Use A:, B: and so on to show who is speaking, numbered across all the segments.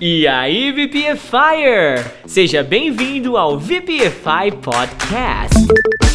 A: E aí, VPFire! Seja bem-vindo ao VPFI Podcast.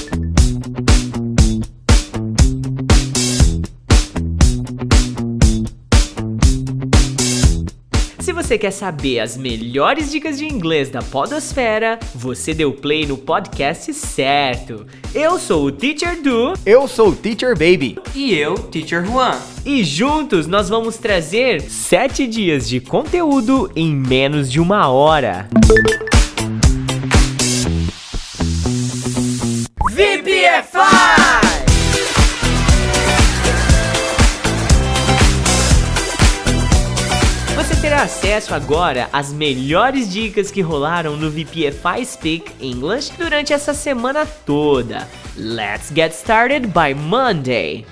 A: Você quer saber as melhores dicas de inglês da Podosfera, você deu play no podcast certo. Eu sou o Teacher Du
B: Eu sou o Teacher Baby.
C: E eu, Teacher Juan.
A: e juntos nós vamos trazer 7 dias de conteúdo em menos de uma hora. VPFI! Terá acesso agora às melhores dicas que rolaram no VPFI Speak English durante essa semana toda. Let's get started by Monday.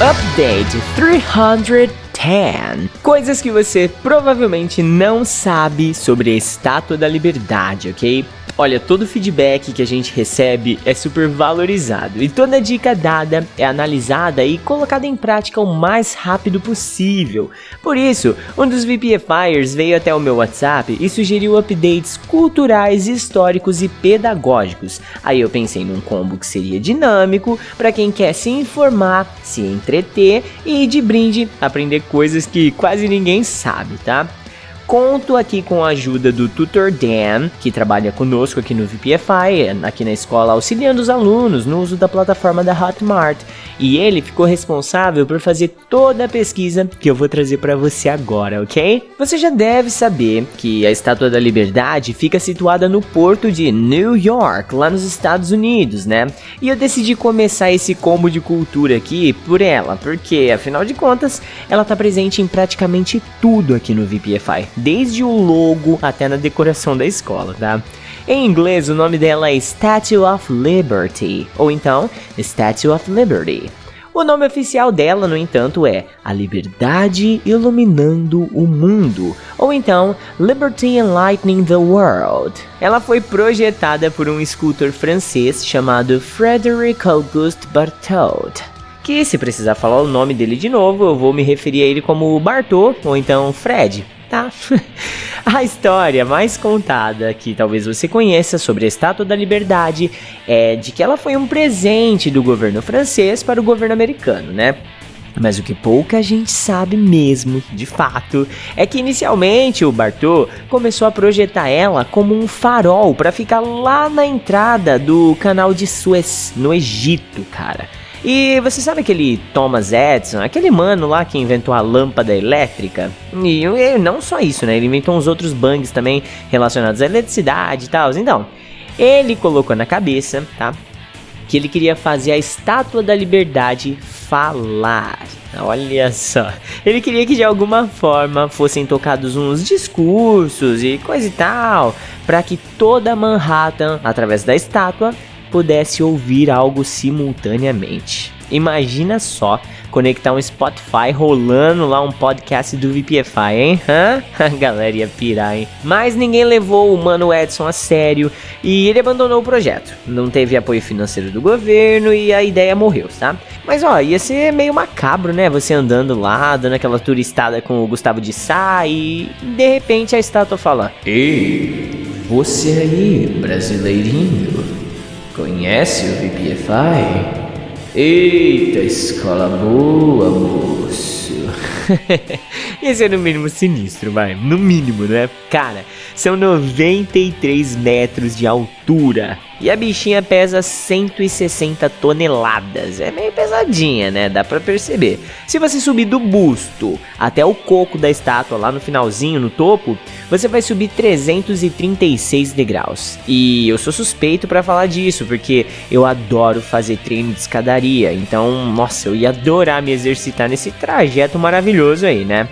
A: Update 310 Coisas que você provavelmente não sabe sobre a Estátua da Liberdade, ok? Olha, todo feedback que a gente recebe é super valorizado e toda dica dada é analisada e colocada em prática o mais rápido possível. Por isso, um dos VPFires veio até o meu WhatsApp e sugeriu updates culturais, históricos e pedagógicos. Aí eu pensei num combo que seria dinâmico para quem quer se informar, se entreter e de brinde aprender coisas que quase ninguém sabe, tá? Conto aqui com a ajuda do Tutor Dan, que trabalha conosco aqui no VPFI, aqui na escola, auxiliando os alunos no uso da plataforma da Hotmart. E ele ficou responsável por fazer toda a pesquisa que eu vou trazer para você agora, ok? Você já deve saber que a Estátua da Liberdade fica situada no porto de New York, lá nos Estados Unidos, né? E eu decidi começar esse combo de cultura aqui por ela, porque afinal de contas, ela tá presente em praticamente tudo aqui no VPFI, desde o logo até na decoração da escola, tá? Em inglês, o nome dela é Statue of Liberty, ou então Statue of Liberty. O nome oficial dela, no entanto, é A Liberdade Iluminando o Mundo, ou então Liberty Enlightening the World. Ela foi projetada por um escultor francês chamado Frédéric Auguste Barthold. Que, se precisar falar o nome dele de novo, eu vou me referir a ele como Bartô, ou então Fred, tá? a história mais contada que talvez você conheça sobre a Estátua da Liberdade é de que ela foi um presente do governo francês para o governo americano, né? Mas o que pouca gente sabe mesmo, de fato, é que inicialmente o Bartô começou a projetar ela como um farol para ficar lá na entrada do canal de Suez, no Egito, cara. E você sabe aquele Thomas Edison, aquele mano lá que inventou a lâmpada elétrica? E, e não só isso, né? Ele inventou uns outros bugs também relacionados à eletricidade e tal. Então, ele colocou na cabeça, tá? Que ele queria fazer a estátua da liberdade falar. Olha só. Ele queria que de alguma forma fossem tocados uns discursos e coisa e tal, para que toda Manhattan, através da estátua, pudesse ouvir algo simultaneamente. Imagina só conectar um Spotify rolando lá um podcast do VPFI, hein? Hã? A galera ia pirar, hein? Mas ninguém levou o Mano Edson a sério e ele abandonou o projeto. Não teve apoio financeiro do governo e a ideia morreu, tá? Mas ó, ia ser meio macabro, né? Você andando lá, dando aquela turistada com o Gustavo de Sá e de repente a estátua fala: Ei, você aí, brasileirinho, conhece o VPFI? Eita, escola boa, moço. Esse é no mínimo sinistro, vai. No mínimo, né? Cara, são 93 metros de altura. E a bichinha pesa 160 toneladas. É meio pesadinha, né? Dá pra perceber. Se você subir do busto até o coco da estátua, lá no finalzinho, no topo, você vai subir 336 degraus. E eu sou suspeito para falar disso, porque eu adoro fazer treino de escadaria. Então, nossa, eu ia adorar me exercitar nesse trajeto maravilhoso aí, né?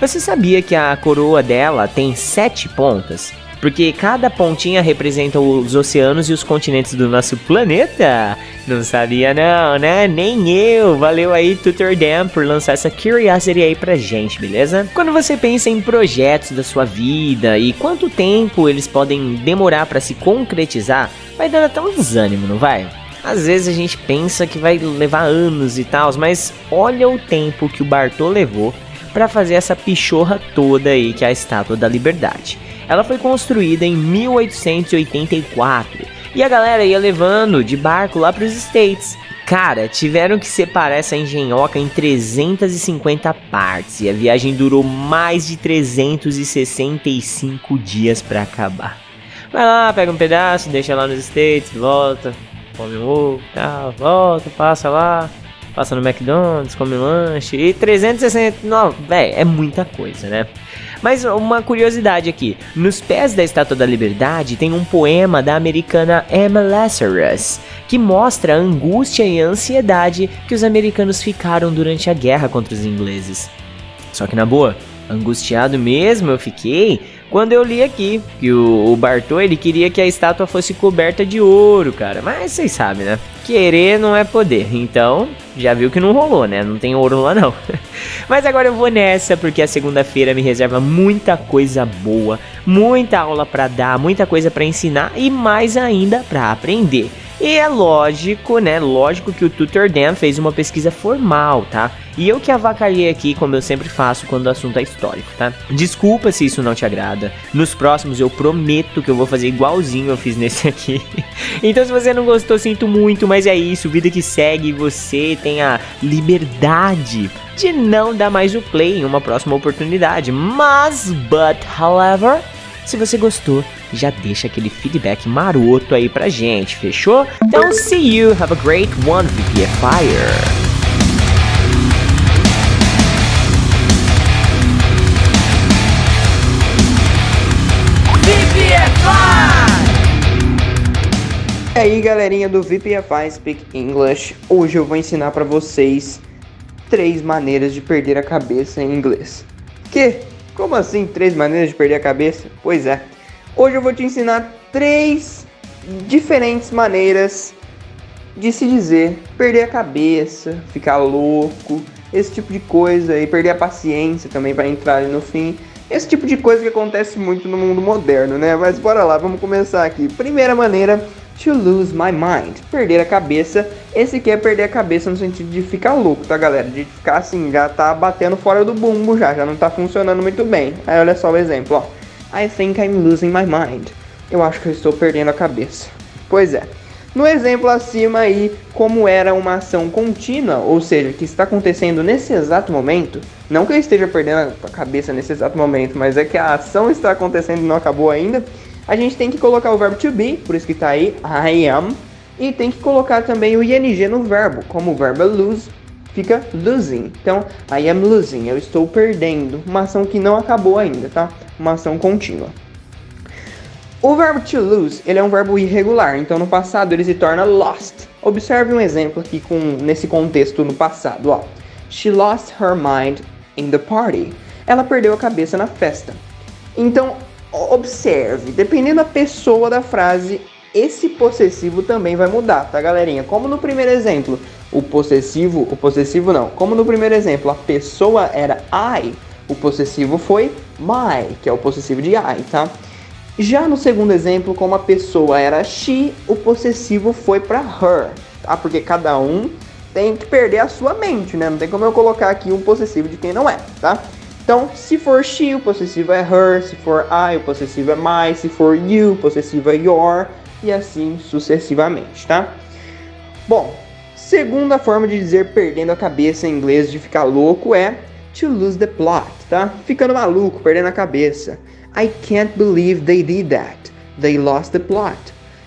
A: Você sabia que a coroa dela tem sete pontas? Porque cada pontinha representa os oceanos e os continentes do nosso planeta. Não sabia não, né? Nem eu. Valeu aí, Tutor Dan, por lançar essa curiosity aí pra gente, beleza? Quando você pensa em projetos da sua vida e quanto tempo eles podem demorar para se concretizar, vai dando até um desânimo, não vai? Às vezes a gente pensa que vai levar anos e tal, mas olha o tempo que o Bartô levou para fazer essa pichorra toda aí que é a Estátua da Liberdade. Ela foi construída em 1884 e a galera ia levando de barco lá para os States. Cara, tiveram que separar essa engenhoca em 350 partes e a viagem durou mais de 365 dias para acabar. Vai lá, pega um pedaço, deixa lá nos States, volta, come um ovo, tal, volta, passa lá, passa no McDonald's, come lanche e 369, velho, é muita coisa, né? Mas uma curiosidade aqui: nos pés da Estátua da Liberdade tem um poema da americana Emma Lazarus que mostra a angústia e a ansiedade que os americanos ficaram durante a guerra contra os ingleses. Só que na boa, angustiado mesmo eu fiquei quando eu li aqui que o, o Bartô ele queria que a estátua fosse coberta de ouro, cara. Mas vocês sabem, né? Querer não é poder. Então, já viu que não rolou, né? Não tem ouro lá não. Mas agora eu vou nessa porque a segunda-feira me reserva muita coisa boa, muita aula para dar, muita coisa para ensinar e mais ainda para aprender. E é lógico, né? Lógico que o Tutor Dan fez uma pesquisa formal, tá? E eu que avacalhei aqui, como eu sempre faço quando o assunto é histórico, tá? Desculpa se isso não te agrada. Nos próximos eu prometo que eu vou fazer igualzinho eu fiz nesse aqui. então se você não gostou, sinto muito, mas é isso, vida que segue, você tem a liberdade de não dar mais o play em uma próxima oportunidade. Mas, but, however, se você gostou, já deixa aquele feedback maroto aí pra gente, fechou? Então, see you, have a great one, VPFire!
B: E aí galerinha do VPFI Speak English, hoje eu vou ensinar para vocês três maneiras de perder a cabeça em inglês. Que? Como assim três maneiras de perder a cabeça? Pois é, hoje eu vou te ensinar três diferentes maneiras de se dizer perder a cabeça, ficar louco, esse tipo de coisa e perder a paciência também para entrar no fim. Esse tipo de coisa que acontece muito no mundo moderno, né? Mas bora lá, vamos começar aqui. Primeira maneira To lose my mind. Perder a cabeça. Esse aqui é perder a cabeça no sentido de ficar louco, tá, galera? De ficar assim, já tá batendo fora do bumbo já, já não tá funcionando muito bem. Aí olha só o exemplo, ó. I think I'm losing my mind. Eu acho que eu estou perdendo a cabeça. Pois é. No exemplo acima aí, como era uma ação contínua, ou seja, que está acontecendo nesse exato momento, não que eu esteja perdendo a cabeça nesse exato momento, mas é que a ação está acontecendo e não acabou ainda a gente tem que colocar o verbo to be, por isso que está aí I am, e tem que colocar também o ing no verbo, como o verbo é lose fica losing. Então, I am losing, eu estou perdendo, uma ação que não acabou ainda, tá? Uma ação contínua. O verbo to lose, ele é um verbo irregular, então no passado ele se torna lost. Observe um exemplo aqui com nesse contexto no passado, ó. She lost her mind in the party. Ela perdeu a cabeça na festa. Então, observe, dependendo da pessoa da frase, esse possessivo também vai mudar, tá, galerinha? Como no primeiro exemplo, o possessivo, o possessivo não. Como no primeiro exemplo, a pessoa era I, o possessivo foi my, que é o possessivo de I, tá? Já no segundo exemplo, como a pessoa era she, o possessivo foi para her, tá? Porque cada um tem que perder a sua mente, né? Não tem como eu colocar aqui um possessivo de quem não é, tá? Então, se for she, o possessivo é her, se for I, o possessivo é my, se for you, o possessivo é your, e assim sucessivamente, tá? Bom, segunda forma de dizer perdendo a cabeça em inglês de ficar louco é to lose the plot, tá? Ficando maluco, perdendo a cabeça. I can't believe they did that. They lost the plot.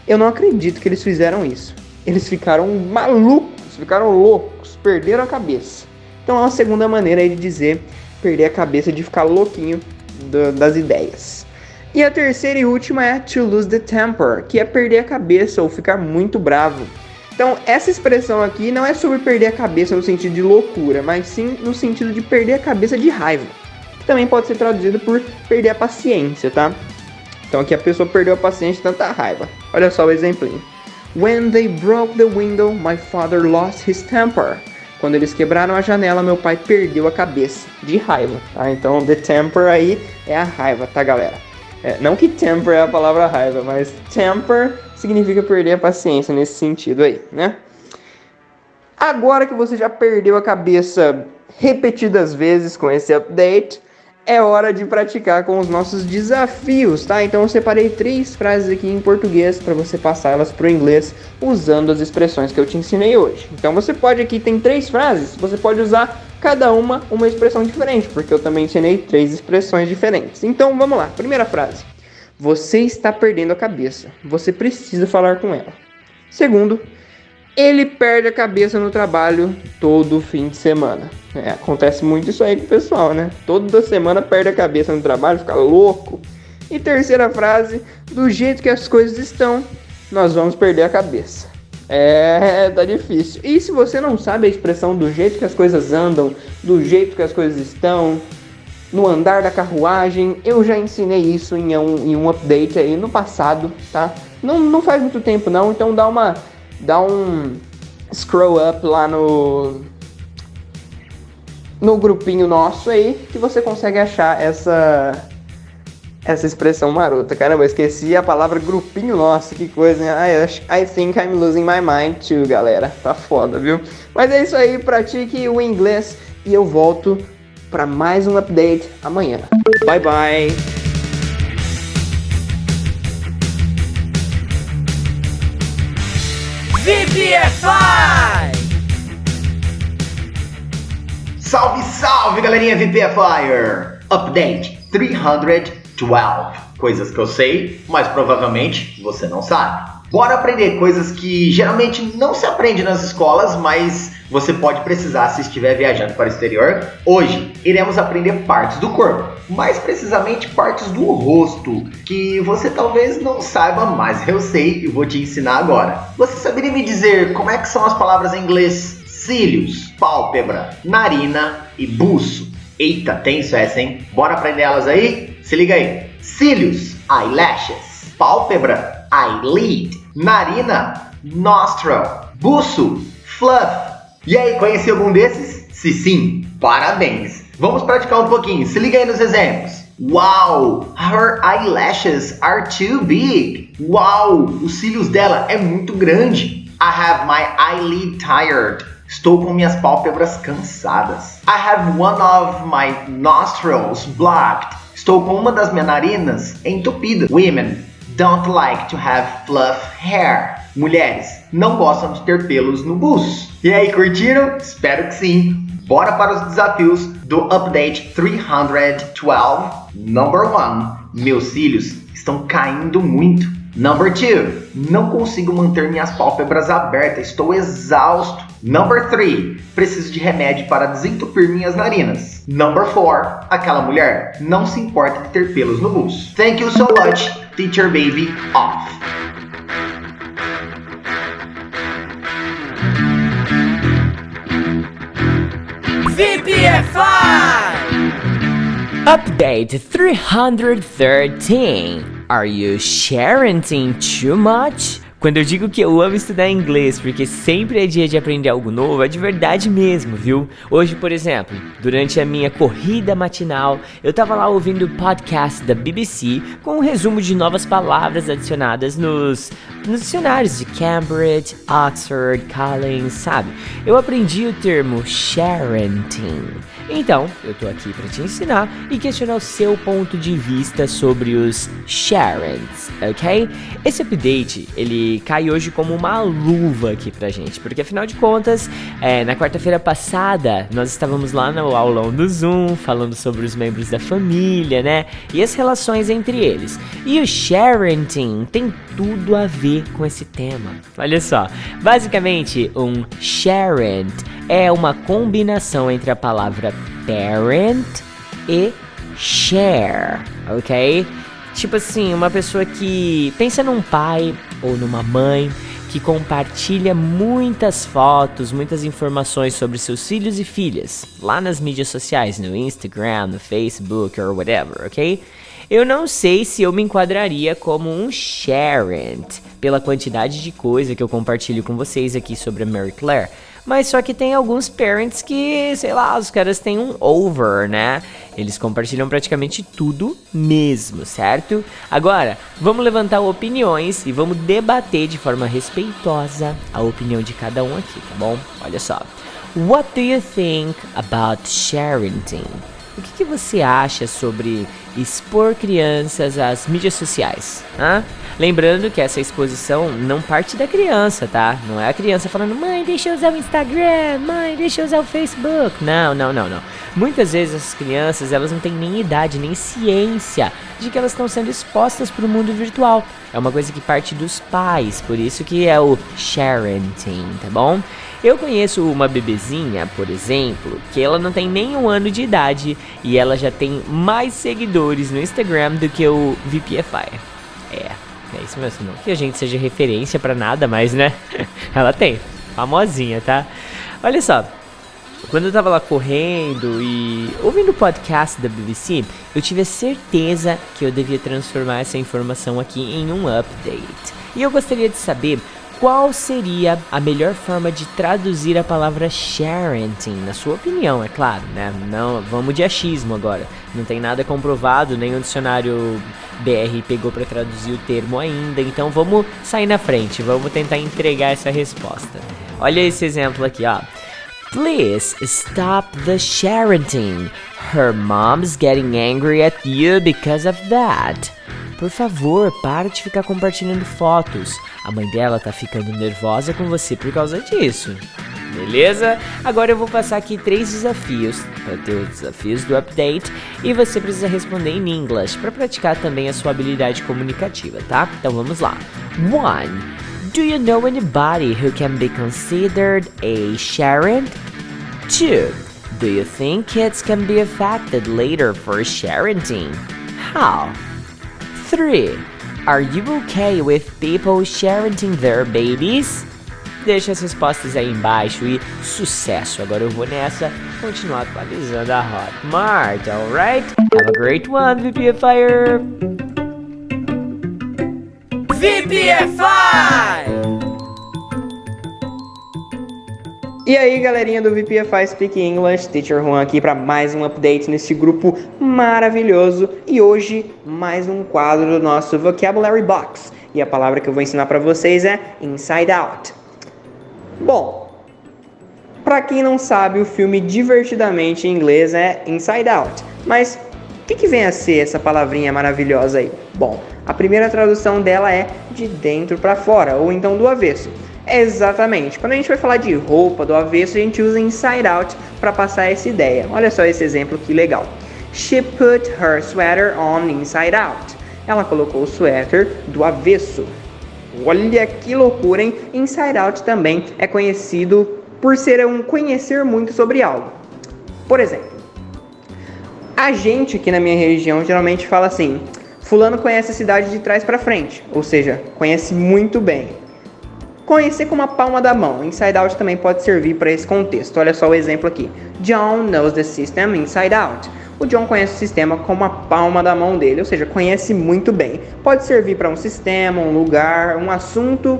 B: Eu não acredito que eles fizeram isso. Eles ficaram malucos, ficaram loucos, perderam a cabeça. Então é uma segunda maneira de dizer perder a cabeça de ficar louquinho do, das ideias. E a terceira e última é to lose the temper, que é perder a cabeça ou ficar muito bravo. Então, essa expressão aqui não é sobre perder a cabeça no sentido de loucura, mas sim no sentido de perder a cabeça de raiva. Que também pode ser traduzido por perder a paciência, tá? Então aqui a pessoa perdeu a paciência de tanta raiva. Olha só o exemplinho. When they broke the window, my father lost his temper. Quando eles quebraram a janela, meu pai perdeu a cabeça de raiva, tá? Então, the temper aí é a raiva, tá, galera? É, não que temper é a palavra raiva, mas temper significa perder a paciência nesse sentido aí, né? Agora que você já perdeu a cabeça repetidas vezes com esse update, é hora de praticar com os nossos desafios, tá? Então eu separei três frases aqui em português para você passar elas para o inglês usando as expressões que eu te ensinei hoje. Então você pode aqui tem três frases, você pode usar cada uma uma expressão diferente, porque eu também ensinei três expressões diferentes. Então vamos lá. Primeira frase: Você está perdendo a cabeça. Você precisa falar com ela. Segundo, ele perde a cabeça no trabalho todo fim de semana. É, acontece muito isso aí com o pessoal, né? Toda semana perde a cabeça no trabalho, fica louco. E terceira frase: do jeito que as coisas estão, nós vamos perder a cabeça. É, tá difícil. E se você não sabe a expressão do jeito que as coisas andam, do jeito que as coisas estão, no andar da carruagem, eu já ensinei isso em um, em um update aí no passado, tá? Não, não faz muito tempo não, então dá uma dá um scroll up lá no no grupinho nosso aí que você consegue achar essa essa expressão marota. Caramba, eu esqueci a palavra grupinho nosso, que coisa, né? I, I think I'm losing my mind too, galera. Tá foda, viu? Mas é isso aí, pratique o inglês e eu volto para mais um update amanhã. Bye bye!
A: VPFI!
D: Salve, salve, galerinha VPFire! Update 312. Coisas que eu sei, mas provavelmente você não sabe. Bora aprender coisas que geralmente não se aprende nas escolas, mas você pode precisar se estiver viajando para o exterior. Hoje iremos aprender partes do corpo, mais precisamente partes do rosto, que você talvez não saiba, mas eu sei e vou te ensinar agora. Você saberia me dizer como é que são as palavras em inglês cílios, pálpebra, narina e buço? Eita, tenso essa, hein? Bora aprender elas aí? Se liga aí. Cílios, eyelashes. Pálpebra, eyelid. Narina, nostril. Buço, fluff. E aí, conhece algum desses? Se sim, parabéns! Vamos praticar um pouquinho, se liga aí nos exemplos. Wow, her eyelashes are too big. Wow, os cílios dela é muito grande. I have my eyelid tired. Estou com minhas pálpebras cansadas. I have one of my nostrils blocked. Estou com uma das minhas narinas entupida. Women don't like to have fluff hair. Mulheres não gostam de ter pelos no buço. E aí, curtiram? Espero que sim. Bora para os desafios do Update 312. Number 1. Meus cílios estão caindo muito. Number 2. Não consigo manter minhas pálpebras abertas, estou exausto. Number 3. Preciso de remédio para desentupir minhas narinas. Number 4. Aquela mulher não se importa de ter pelos no buço. Thank you so much, Teacher Baby Off.
A: VPFI! Update 313. Are you sharing too much? Quando eu digo que eu amo estudar inglês porque sempre é dia de aprender algo novo, é de verdade mesmo, viu? Hoje, por exemplo, durante a minha corrida matinal, eu tava lá ouvindo o podcast da BBC com um resumo de novas palavras adicionadas nos, nos dicionários de Cambridge, Oxford, Collins, sabe? Eu aprendi o termo sharenting. Então, eu tô aqui para te ensinar e questionar o seu ponto de vista sobre os Sharons, ok? Esse update, ele cai hoje como uma luva aqui pra gente, porque afinal de contas, é, na quarta-feira passada, nós estávamos lá no aulão do Zoom, falando sobre os membros da família, né? E as relações entre eles. E o Sharenting tem tudo a ver com esse tema. Olha só, basicamente, um Sharent é uma combinação entre a palavra parent e share, ok? Tipo assim, uma pessoa que pensa num pai ou numa mãe que compartilha muitas fotos, muitas informações sobre seus filhos e filhas lá nas mídias sociais, no Instagram, no Facebook or whatever, ok? Eu não sei se eu me enquadraria como um sharent pela quantidade de coisa que eu compartilho com vocês aqui sobre a Mary Claire, Mas só que tem alguns parents que, sei lá, os caras têm um over, né? Eles compartilham praticamente tudo mesmo, certo? Agora, vamos levantar opiniões e vamos debater de forma respeitosa a opinião de cada um aqui, tá bom? Olha só. What do you think about parenting? O que, que, você acha sobre expor crianças às mídias sociais? Hã? Lembrando que essa exposição não parte da criança, tá? Não é a criança falando, mãe, deixa eu usar o Instagram, mãe, deixa eu usar o Facebook. Não, não, não, não. Muitas vezes as crianças, elas não têm nem idade, nem ciência de que elas estão sendo expostas para o mundo virtual. É uma coisa que parte dos pais, por isso que é o parenting, tá bom? Eu conheço uma bebezinha, por exemplo, que ela não tem nem um ano de idade e ela já tem mais seguidores no Instagram do que o VPFI. É, é isso mesmo, não que a gente seja referência para nada, mas né? ela tem, famosinha, tá? Olha só, quando eu tava lá correndo e ouvindo o podcast da BBC, eu tive a certeza que eu devia transformar essa informação aqui em um update. E eu gostaria de saber qual seria a melhor forma de traduzir a palavra parenting, na sua opinião, é claro, né? Não, vamos de achismo agora. Não tem nada comprovado, nem o dicionário BR pegou para traduzir o termo ainda, então vamos sair na frente, vamos tentar entregar essa resposta. Olha esse exemplo aqui, ó. Please stop the parenting. Her mom's getting angry at you because of that. Por favor, para de ficar compartilhando fotos. A mãe dela tá ficando nervosa com você por causa disso. Beleza? Agora eu vou passar aqui três desafios para ter os desafios do update e você precisa responder em inglês para praticar também a sua habilidade comunicativa, tá? Então vamos lá. 1. Do you know anybody who can be considered a Sharon? 2. Do you think kids can be affected later for sharenting? How? 3. Are you okay with people sharing their babies? Deixa as respostas aí embaixo e sucesso! Agora eu vou nessa continuar atualizando a Hotmart, alright? Have a great one, VPFire!
C: VPFI!
B: E aí, galerinha do VPFI Speak English, Teacher Juan aqui para mais um update nesse grupo maravilhoso e hoje mais um quadro do nosso Vocabulary Box. E a palavra que eu vou ensinar para vocês é Inside Out. Bom, para quem não sabe, o filme divertidamente em inglês é Inside Out. Mas o que, que vem a ser essa palavrinha maravilhosa aí? Bom, a primeira tradução dela é de dentro para fora ou então do avesso. Exatamente. Quando a gente vai falar de roupa do avesso, a gente usa inside out para passar essa ideia. Olha só esse exemplo que legal. She put her sweater on inside out. Ela colocou o suéter do avesso. Olha que loucura, hein? Inside out também é conhecido por ser um conhecer muito sobre algo. Por exemplo, a gente aqui na minha região geralmente fala assim: Fulano conhece a cidade de trás para frente, ou seja, conhece muito bem. Conhecer com uma palma da mão. Inside out também pode servir para esse contexto. Olha só o exemplo aqui. John knows the system inside out. O John conhece o sistema com uma palma da mão dele, ou seja, conhece muito bem. Pode servir para um sistema, um lugar, um assunto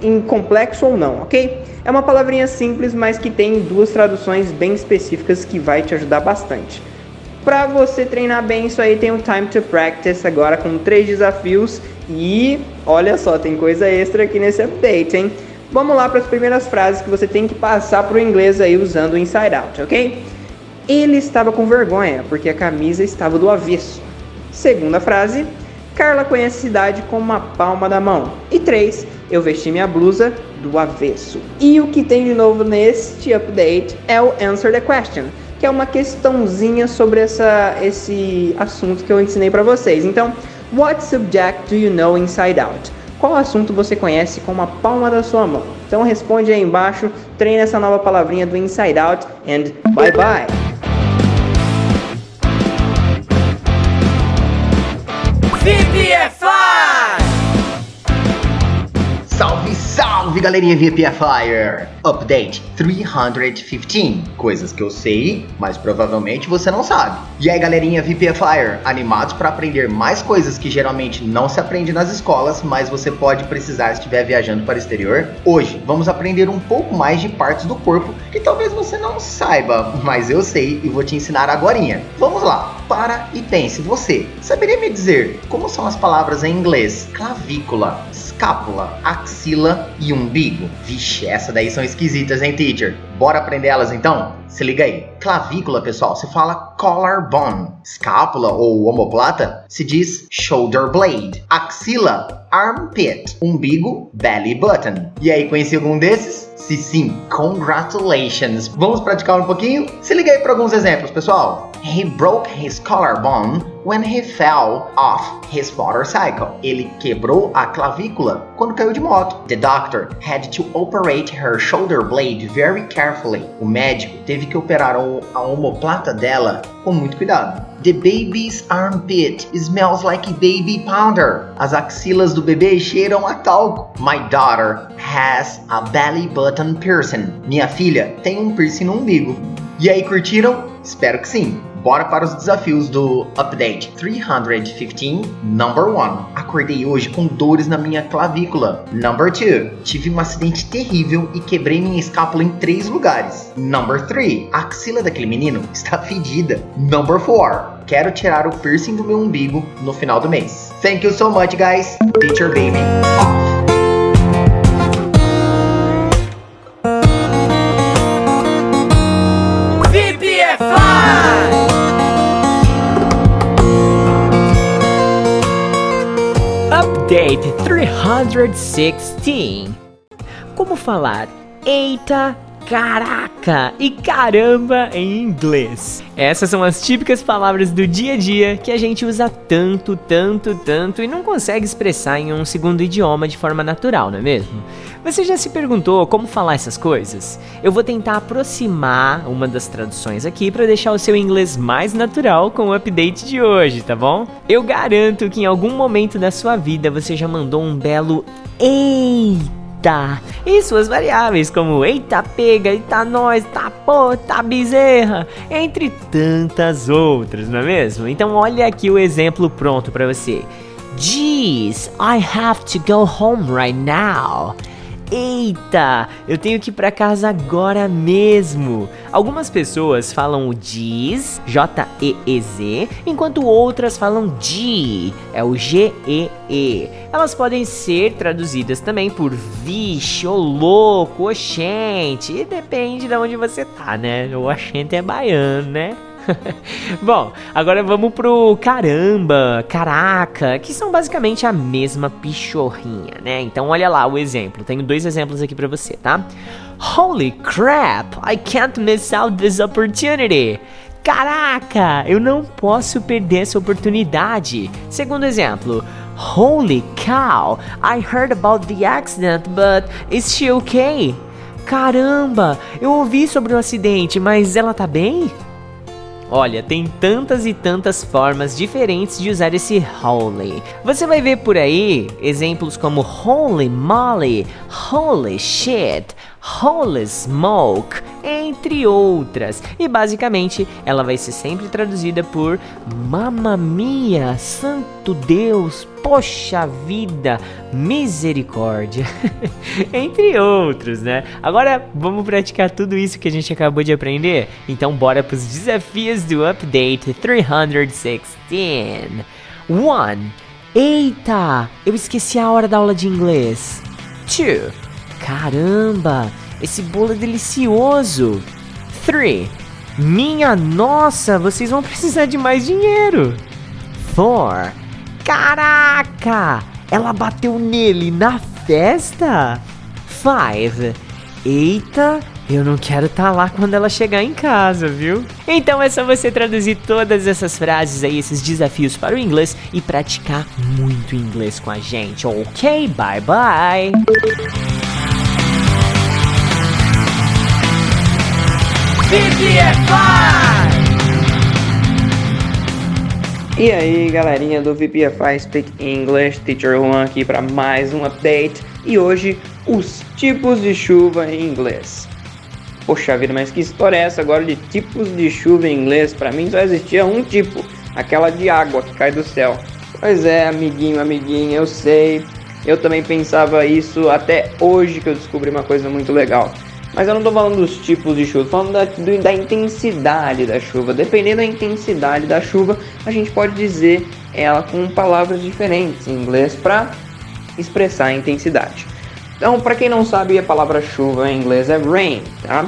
B: em complexo ou não, ok? É uma palavrinha simples, mas que tem duas traduções bem específicas que vai te ajudar bastante. Para você treinar bem isso aí, tem o Time to Practice agora com três desafios e olha só, tem coisa extra aqui nesse update, hein? Vamos lá para as primeiras frases que você tem que passar para o inglês aí usando o Inside Out, ok? Ele estava com vergonha porque a camisa estava do avesso. Segunda frase, Carla conhece a cidade com uma palma da mão. E três, eu vesti minha blusa do avesso. E o que tem de novo neste update é o Answer the Question, que é uma questãozinha sobre essa, esse assunto que eu ensinei para vocês. Então, What subject do you know inside out? Qual assunto você conhece com uma palma da sua mão? Então responde aí embaixo, treine essa nova palavrinha do inside out and bye bye!
D: Salve, galerinha VPFire! Update 315 Coisas que eu sei, mas provavelmente você não sabe. E aí galerinha VPFire, animados para aprender mais coisas que geralmente não se aprende nas escolas, mas você pode precisar se estiver viajando para o exterior? Hoje vamos aprender um pouco mais de partes do corpo que talvez você não saiba, mas eu sei e vou te ensinar agora. Vamos lá, para e pense você. Saberia me dizer como são as palavras em inglês clavícula, escápula, axila e umbigo? Vixe, essa daí são esquisitas, hein, teacher? Bora aprender elas então? Se liga aí. Clavícula, pessoal, se fala collarbone. Escápula ou omoplata se diz shoulder blade. Axila, armpit. Umbigo, belly button. E aí, conheci algum desses? Se sim, congratulations! Vamos praticar um pouquinho? Se liga aí para alguns exemplos, pessoal. He broke his collarbone when he fell off his motorcycle. Ele quebrou a clavícula quando caiu de moto. The doctor had to operate her shoulder blade very carefully. O médico teve que operar a omoplata dela com muito cuidado. The baby's armpit smells like baby powder. As axilas do bebê cheiram a talco. My daughter has a belly button piercing. Minha filha tem um piercing no umbigo. E aí, curtiram? Espero que sim. Bora para os desafios do Update 315 Number 1. Acordei hoje com dores na minha clavícula. Number 2. Tive um acidente terrível e quebrei minha escápula em três lugares. Number 3. A axila daquele menino está fedida. Number 4. Quero tirar o piercing do meu umbigo no final do mês. Thank you so much, guys. Teacher Baby off.
A: Update 316 Como falar eita, caraca e caramba em inglês? Essas são as típicas palavras do dia a dia que a gente usa tanto, tanto, tanto e não consegue expressar em um segundo idioma de forma natural, não é mesmo? Você já se perguntou como falar essas coisas? Eu vou tentar aproximar uma das traduções aqui para deixar o seu inglês mais natural com o update de hoje, tá bom? Eu garanto que em algum momento da sua vida você já mandou um belo eita eita e suas variáveis como eita pega, eita nós, tá pô, tá bezerra, entre tantas outras, não é mesmo? Então olha aqui o exemplo pronto para você. Jeez, I have to go home right now. Eita, eu tenho que ir para casa agora mesmo. Algumas pessoas falam o Jeez, J-E-E-Z, enquanto outras falam G, é o G-E-E. -E. Elas podem ser traduzidas também por vixe, ô louco, oxente, e depende de onde você tá, né? O oxente é baiano, né? Bom, agora vamos pro caramba, caraca, que são basicamente a mesma pichorrinha, né? Então olha lá o exemplo. Tenho dois exemplos aqui para você, tá? Holy crap, I can't miss out this opportunity. Caraca, eu não posso perder essa oportunidade. Segundo exemplo, Holy cow, I heard about the accident, but is she okay? Caramba, eu ouvi sobre o acidente, mas ela tá bem? Olha, tem tantas e tantas formas diferentes de usar esse holy. Você vai ver por aí exemplos como holy moly, holy shit, holy smoke, entre outras. E basicamente ela vai ser sempre traduzida por Mamma mia, santo Deus, poxa vida, misericórdia, entre outros, né? Agora vamos praticar tudo isso que a gente acabou de aprender? Então bora para os desafios do Update 316. 1. Eita, eu esqueci a hora da aula de inglês. 2. Caramba, esse bolo é delicioso. 3. Minha nossa, vocês vão precisar de mais dinheiro. 4. Caraca! Ela bateu nele na festa? 5. Eita, eu não quero estar tá lá quando ela chegar em casa, viu? Então é só você traduzir todas essas frases aí, esses desafios para o inglês e praticar muito inglês com a gente, ok? Bye bye!
B: E aí, galerinha do VPFI Speak English, Teacher Juan aqui para mais um update e hoje os tipos de chuva em inglês. Poxa vida, mas que história é essa agora de tipos de chuva em inglês? Para mim só existia um tipo, aquela de água que cai do céu. Pois é, amiguinho, amiguinha, eu sei. Eu também pensava isso até hoje que eu descobri uma coisa muito legal. Mas eu não estou falando dos tipos de chuva, falando da, do, da intensidade da chuva. Dependendo da intensidade da chuva, a gente pode dizer ela com palavras diferentes em inglês para expressar a intensidade. Então, para quem não sabe, a palavra chuva em inglês é rain, tá?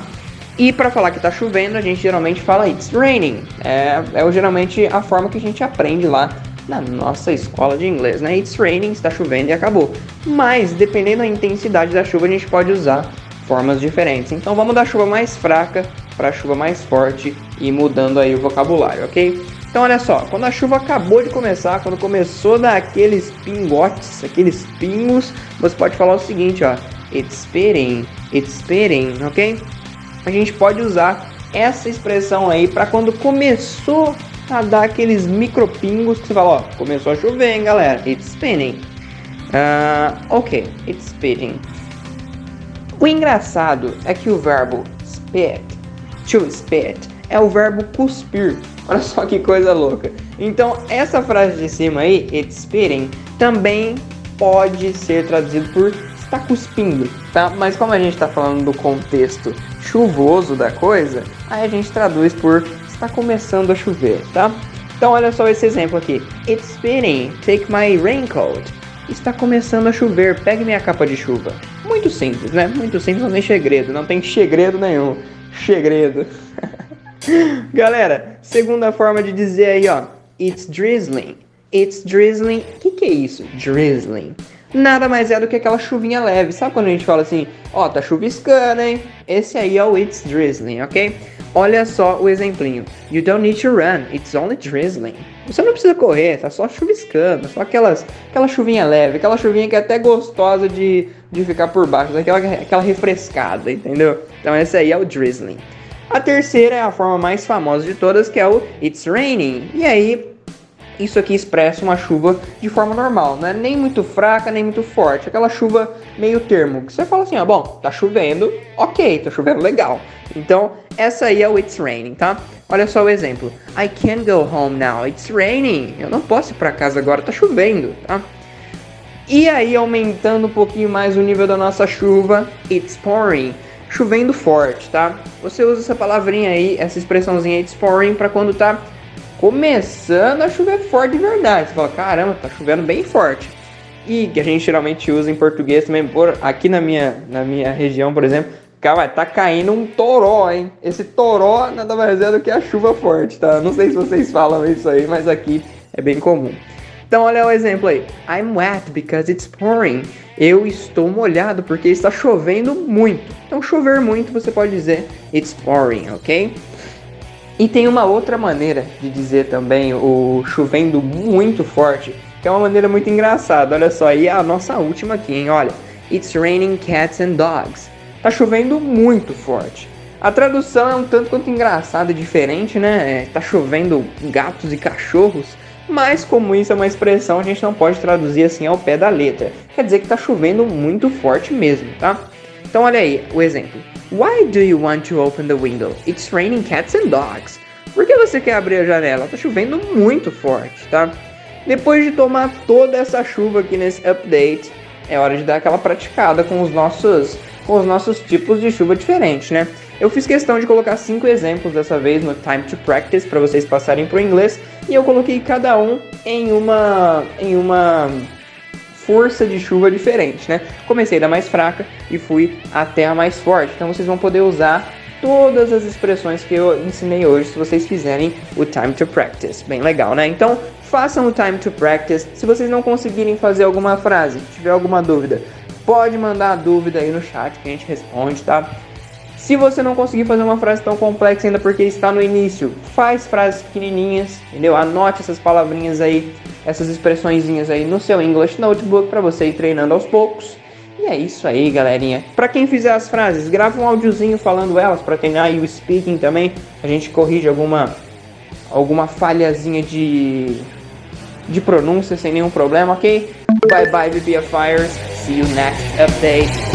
B: E para falar que está chovendo, a gente geralmente fala it's raining. É, é geralmente a forma que a gente aprende lá na nossa escola de inglês, né? It's raining, está chovendo e acabou. Mas dependendo da intensidade da chuva, a gente pode usar formas diferentes. Então vamos da chuva mais fraca para a chuva mais forte e mudando aí o vocabulário, ok? Então olha só, quando a chuva acabou de começar, quando começou a dar aqueles pingotes, aqueles pingos, você pode falar o seguinte, ó, it's spitting, ok? A gente pode usar essa expressão aí para quando começou a dar aqueles micropingos que você fala, ó, começou a chover, hein, galera, it's spitting. Uh, ok, it's spitting. O engraçado é que o verbo spit, to spit, é o verbo cuspir. Olha só que coisa louca. Então, essa frase de cima aí, it's spitting, também pode ser traduzido por está cuspindo, tá? Mas como a gente está falando do contexto chuvoso da coisa, aí a gente traduz por está começando a chover, tá? Então olha só esse exemplo aqui. It's spitting, take my raincoat está começando a chover, pegue minha capa de chuva. Muito simples, né? Muito simples, não tem segredo, não tem segredo nenhum. Segredo. Galera, segunda forma de dizer aí, ó. It's drizzling. It's drizzling. O que, que é isso? Drizzling. Nada mais é do que aquela chuvinha leve. Sabe quando a gente fala assim, ó, tá chuviscando, hein? Esse aí é o It's drizzling, ok? Olha só o exemplinho. You don't need to run, it's only drizzling. Você não precisa correr, tá só chuviscando, só aquelas, aquela chuvinha leve, aquela chuvinha que é até gostosa de, de ficar por baixo, aquela, aquela refrescada, entendeu? Então esse aí é o drizzling. A terceira é a forma mais famosa de todas, que é o It's Raining. E aí isso aqui expressa uma chuva de forma normal, não é nem muito fraca, nem muito forte, aquela chuva meio termo, que você fala assim, ah, bom, tá chovendo, ok, tá chovendo legal. Então, essa aí é o It's Raining, tá? Olha só o exemplo. I can't go home now, it's raining. Eu não posso ir para casa agora, tá chovendo, tá? E aí, aumentando um pouquinho mais o nível da nossa chuva, it's pouring. Chovendo forte, tá? Você usa essa palavrinha aí, essa expressãozinha it's pouring para quando tá começando a chover forte de verdade. Você fala, caramba, tá chovendo bem forte. E que a gente geralmente usa em português também, por aqui na minha, na minha região, por exemplo, cara, tá caindo um toró, hein? Esse toró nada mais é do que a chuva forte, tá? Não sei se vocês falam isso aí, mas aqui é bem comum. Então olha o exemplo aí. I'm wet because it's pouring. Eu estou molhado porque está chovendo muito. Então chover muito você pode dizer it's pouring, ok? E tem uma outra maneira de dizer também o chovendo muito forte, que é uma maneira muito engraçada. Olha só, e a nossa última aqui, hein? Olha, It's raining cats and dogs. Tá chovendo muito forte. A tradução é um tanto quanto engraçada e diferente, né? É, tá chovendo gatos e cachorros, mas como isso é uma expressão, a gente não pode traduzir assim ao pé da letra. Quer dizer que tá chovendo muito forte mesmo, tá? Então olha aí o exemplo. Why do you want to open the window? It's raining cats and dogs. Por que você quer abrir a janela? Tá chovendo muito forte, tá? Depois de tomar toda essa chuva aqui nesse update, é hora de dar aquela praticada com os nossos com os nossos tipos de chuva diferentes, né? Eu fiz questão de colocar cinco exemplos dessa vez no Time to Practice para vocês passarem para o inglês e eu coloquei cada um em uma em uma força de chuva diferente, né? Comecei da mais fraca e fui até a mais forte. Então vocês vão poder usar todas as expressões que eu ensinei hoje se vocês fizerem o time to practice. Bem legal, né? Então façam o time to practice. Se vocês não conseguirem fazer alguma frase, tiver alguma dúvida, pode mandar a dúvida aí no chat que a gente responde, tá? Se você não conseguir fazer uma frase tão complexa ainda porque está no início, faz frases pequenininhas, entendeu? Anote essas palavrinhas aí essas expressõezinhas aí no seu English Notebook para você ir treinando aos poucos. E é isso aí, galerinha. Para quem fizer as frases, grava um áudiozinho falando elas para treinar aí o speaking também. A gente corrige alguma alguma falhazinha de de pronúncia sem nenhum problema, ok? Bye bye, VPFires. See you next update.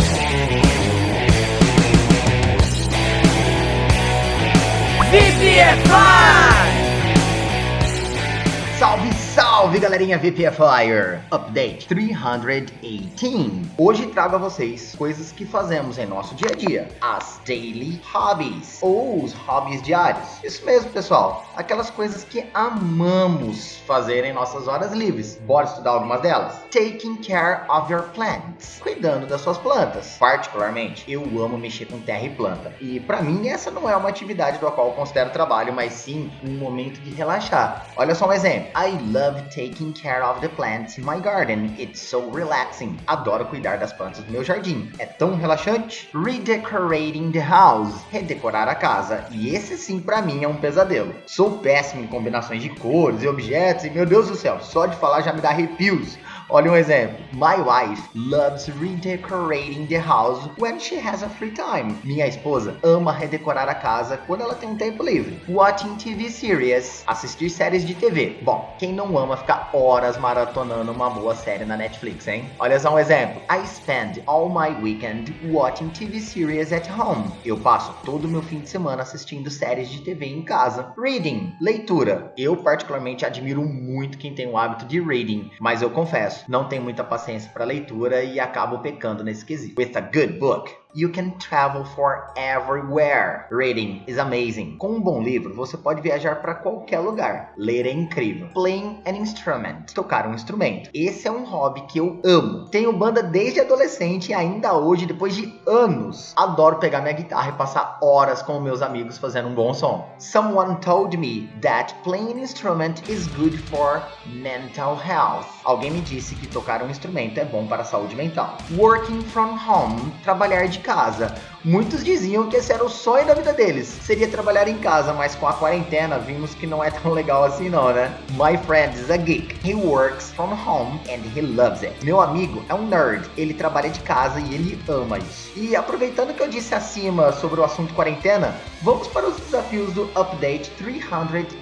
D: Salve, salve galerinha VPFire! Update 318. Hoje trago a vocês coisas que fazemos em nosso dia a dia, as daily hobbies, ou os hobbies diários. Isso mesmo, pessoal, aquelas coisas que amamos fazer em nossas horas livres. Bora estudar algumas delas? Taking care of your plants, cuidando das suas plantas. Particularmente, eu amo mexer com terra e planta. E para mim essa não é uma atividade do qual eu considero trabalho, mas sim um momento de relaxar. Olha só um exemplo. I love taking care of the plants in my garden. It's so relaxing. Adoro cuidar das plantas do meu jardim. É tão relaxante. Redecorating the house. Redecorar a casa. E esse sim para mim é um pesadelo. Sou péssimo em combinações de cores e objetos e meu Deus do céu, só de falar já me dá arrepios. Olha um exemplo. My wife loves redecorating the house when she has a free time. Minha esposa ama redecorar a casa quando ela tem um tempo livre. Watching TV series. Assistir séries de TV. Bom, quem não ama ficar horas maratonando uma boa série na Netflix, hein? Olha só um exemplo. I spend all my weekend watching TV series at home. Eu passo todo meu fim de semana assistindo séries de TV em casa. Reading. Leitura. Eu particularmente admiro muito quem tem o hábito de reading, mas eu confesso não tenho muita paciência para leitura e acabo pecando nesse quesito. With a good book, You can travel for everywhere. Reading is amazing. Com um bom livro, você pode viajar para qualquer lugar. Ler é incrível. Playing an instrument. Tocar um instrumento. Esse é um hobby que eu amo. Tenho banda desde adolescente e ainda hoje, depois de anos, adoro pegar minha guitarra e passar horas com meus amigos fazendo um bom som. Someone told me that playing an instrument is good for mental health. Alguém me disse que tocar um instrumento é bom para a saúde mental. Working from home. Trabalhar de casa. Muitos diziam que esse era o sonho da vida deles, seria trabalhar em casa, mas com a quarentena vimos que não é tão legal assim não, né? My friend is a geek. He works from home and he loves it. Meu amigo é um nerd, ele trabalha de casa e ele ama isso. E aproveitando que eu disse acima sobre o assunto quarentena, vamos para os desafios do Update 318.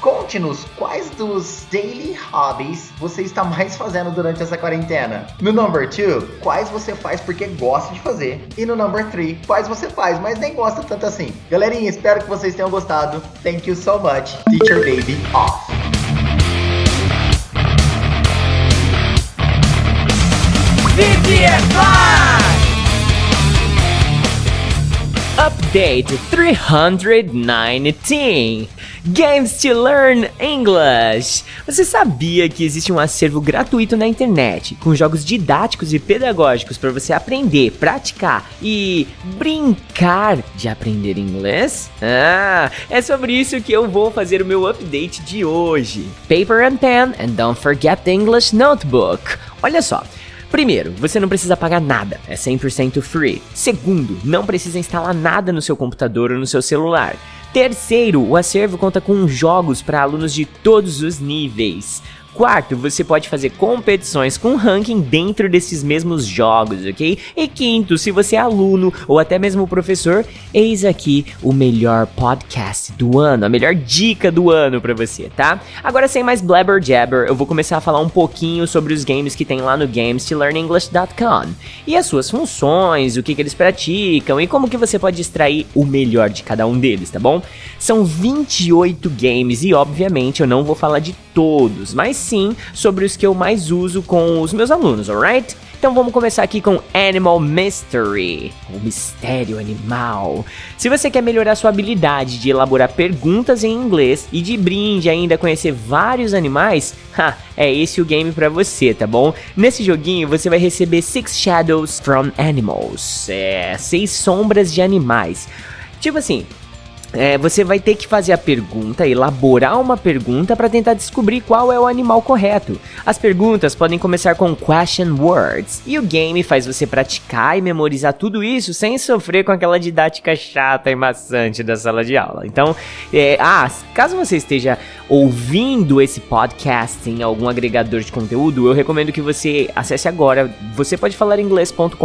D: Conte-nos quais dos daily hobbies você está mais fazendo durante essa quarentena. No number 2, quais você faz porque gosta de fazer. E no number 3, quais você faz, mas nem gosta tanto assim. Galerinha, espero que vocês tenham gostado. Thank you so much. Teacher Baby off.
A: Update 319 Games to Learn English. Você sabia que existe um acervo gratuito na internet com jogos didáticos e pedagógicos para você aprender, praticar e brincar de aprender inglês? Ah, é sobre isso que eu vou fazer o meu update de hoje. Paper and pen and don't forget the English notebook. Olha só. Primeiro, você não precisa pagar nada, é 100% free. Segundo, não precisa instalar nada no seu computador ou no seu celular. Terceiro, o acervo conta com jogos para alunos de todos os níveis. Quarto, você pode fazer competições com ranking dentro desses mesmos jogos, ok? E quinto, se você é aluno ou até mesmo professor, eis aqui o melhor podcast do ano, a melhor dica do ano para você, tá? Agora sem mais blabber jabber, eu vou começar a falar um pouquinho sobre os games que tem lá no gamesToLearnEnglish.com e as suas funções, o que, que eles praticam e como que você pode extrair o melhor de cada um deles, tá bom? São 28 games e obviamente eu não vou falar de todos, mas sim sobre os que eu mais uso com os meus alunos, alright? Então vamos começar aqui com Animal Mystery, o mistério animal. Se você quer melhorar sua habilidade de elaborar perguntas em inglês e de brinde ainda conhecer vários animais, ha, é esse o game para você, tá bom? Nesse joguinho você vai receber Six Shadows from Animals, é, seis sombras de animais. Tipo assim, é, você vai ter que fazer a pergunta, elaborar uma pergunta para tentar descobrir qual é o animal correto. As perguntas podem começar com question words e o game faz você praticar e memorizar tudo isso sem sofrer com aquela didática chata e maçante da sala de aula. Então, é, ah, caso você esteja ouvindo esse podcast em algum agregador de conteúdo, eu recomendo que você acesse agora. Você pode falar inglês.com.br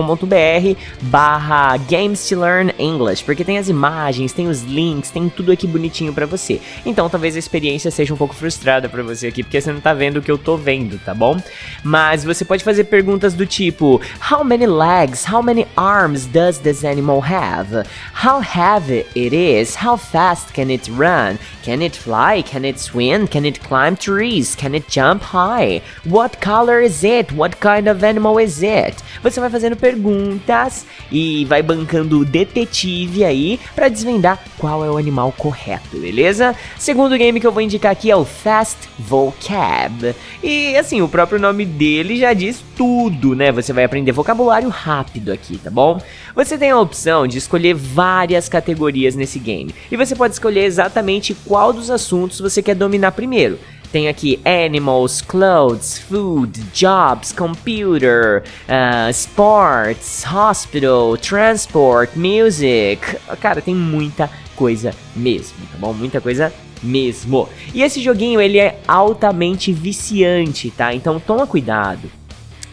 A: barra Games to Learn English, porque tem as imagens, tem os links tem tudo aqui bonitinho para você. Então talvez a experiência seja um pouco frustrada para você aqui, porque você não tá vendo o que eu tô vendo, tá bom? Mas você pode fazer perguntas do tipo: How many legs, how many arms does this animal have? How heavy it is? How fast can it run? Can it fly? Can it swim? Can it climb trees? Can it jump high? What color is it? What kind of animal is it? Você vai fazendo perguntas e vai bancando o detetive aí para desvendar qual é o animal correto, beleza? Segundo game que eu vou indicar aqui é o Fast Vocab. E assim, o próprio nome dele já diz tudo, né? Você vai aprender vocabulário rápido aqui, tá bom? Você tem a opção de escolher várias categorias nesse game. E você pode escolher exatamente qual dos assuntos você quer dominar primeiro. Tem aqui animals, clothes, food, jobs, computer, uh, sports, hospital, transport, music. Cara, tem muita coisa mesmo, tá bom? Muita coisa mesmo. E esse joguinho ele é altamente viciante, tá? Então toma cuidado.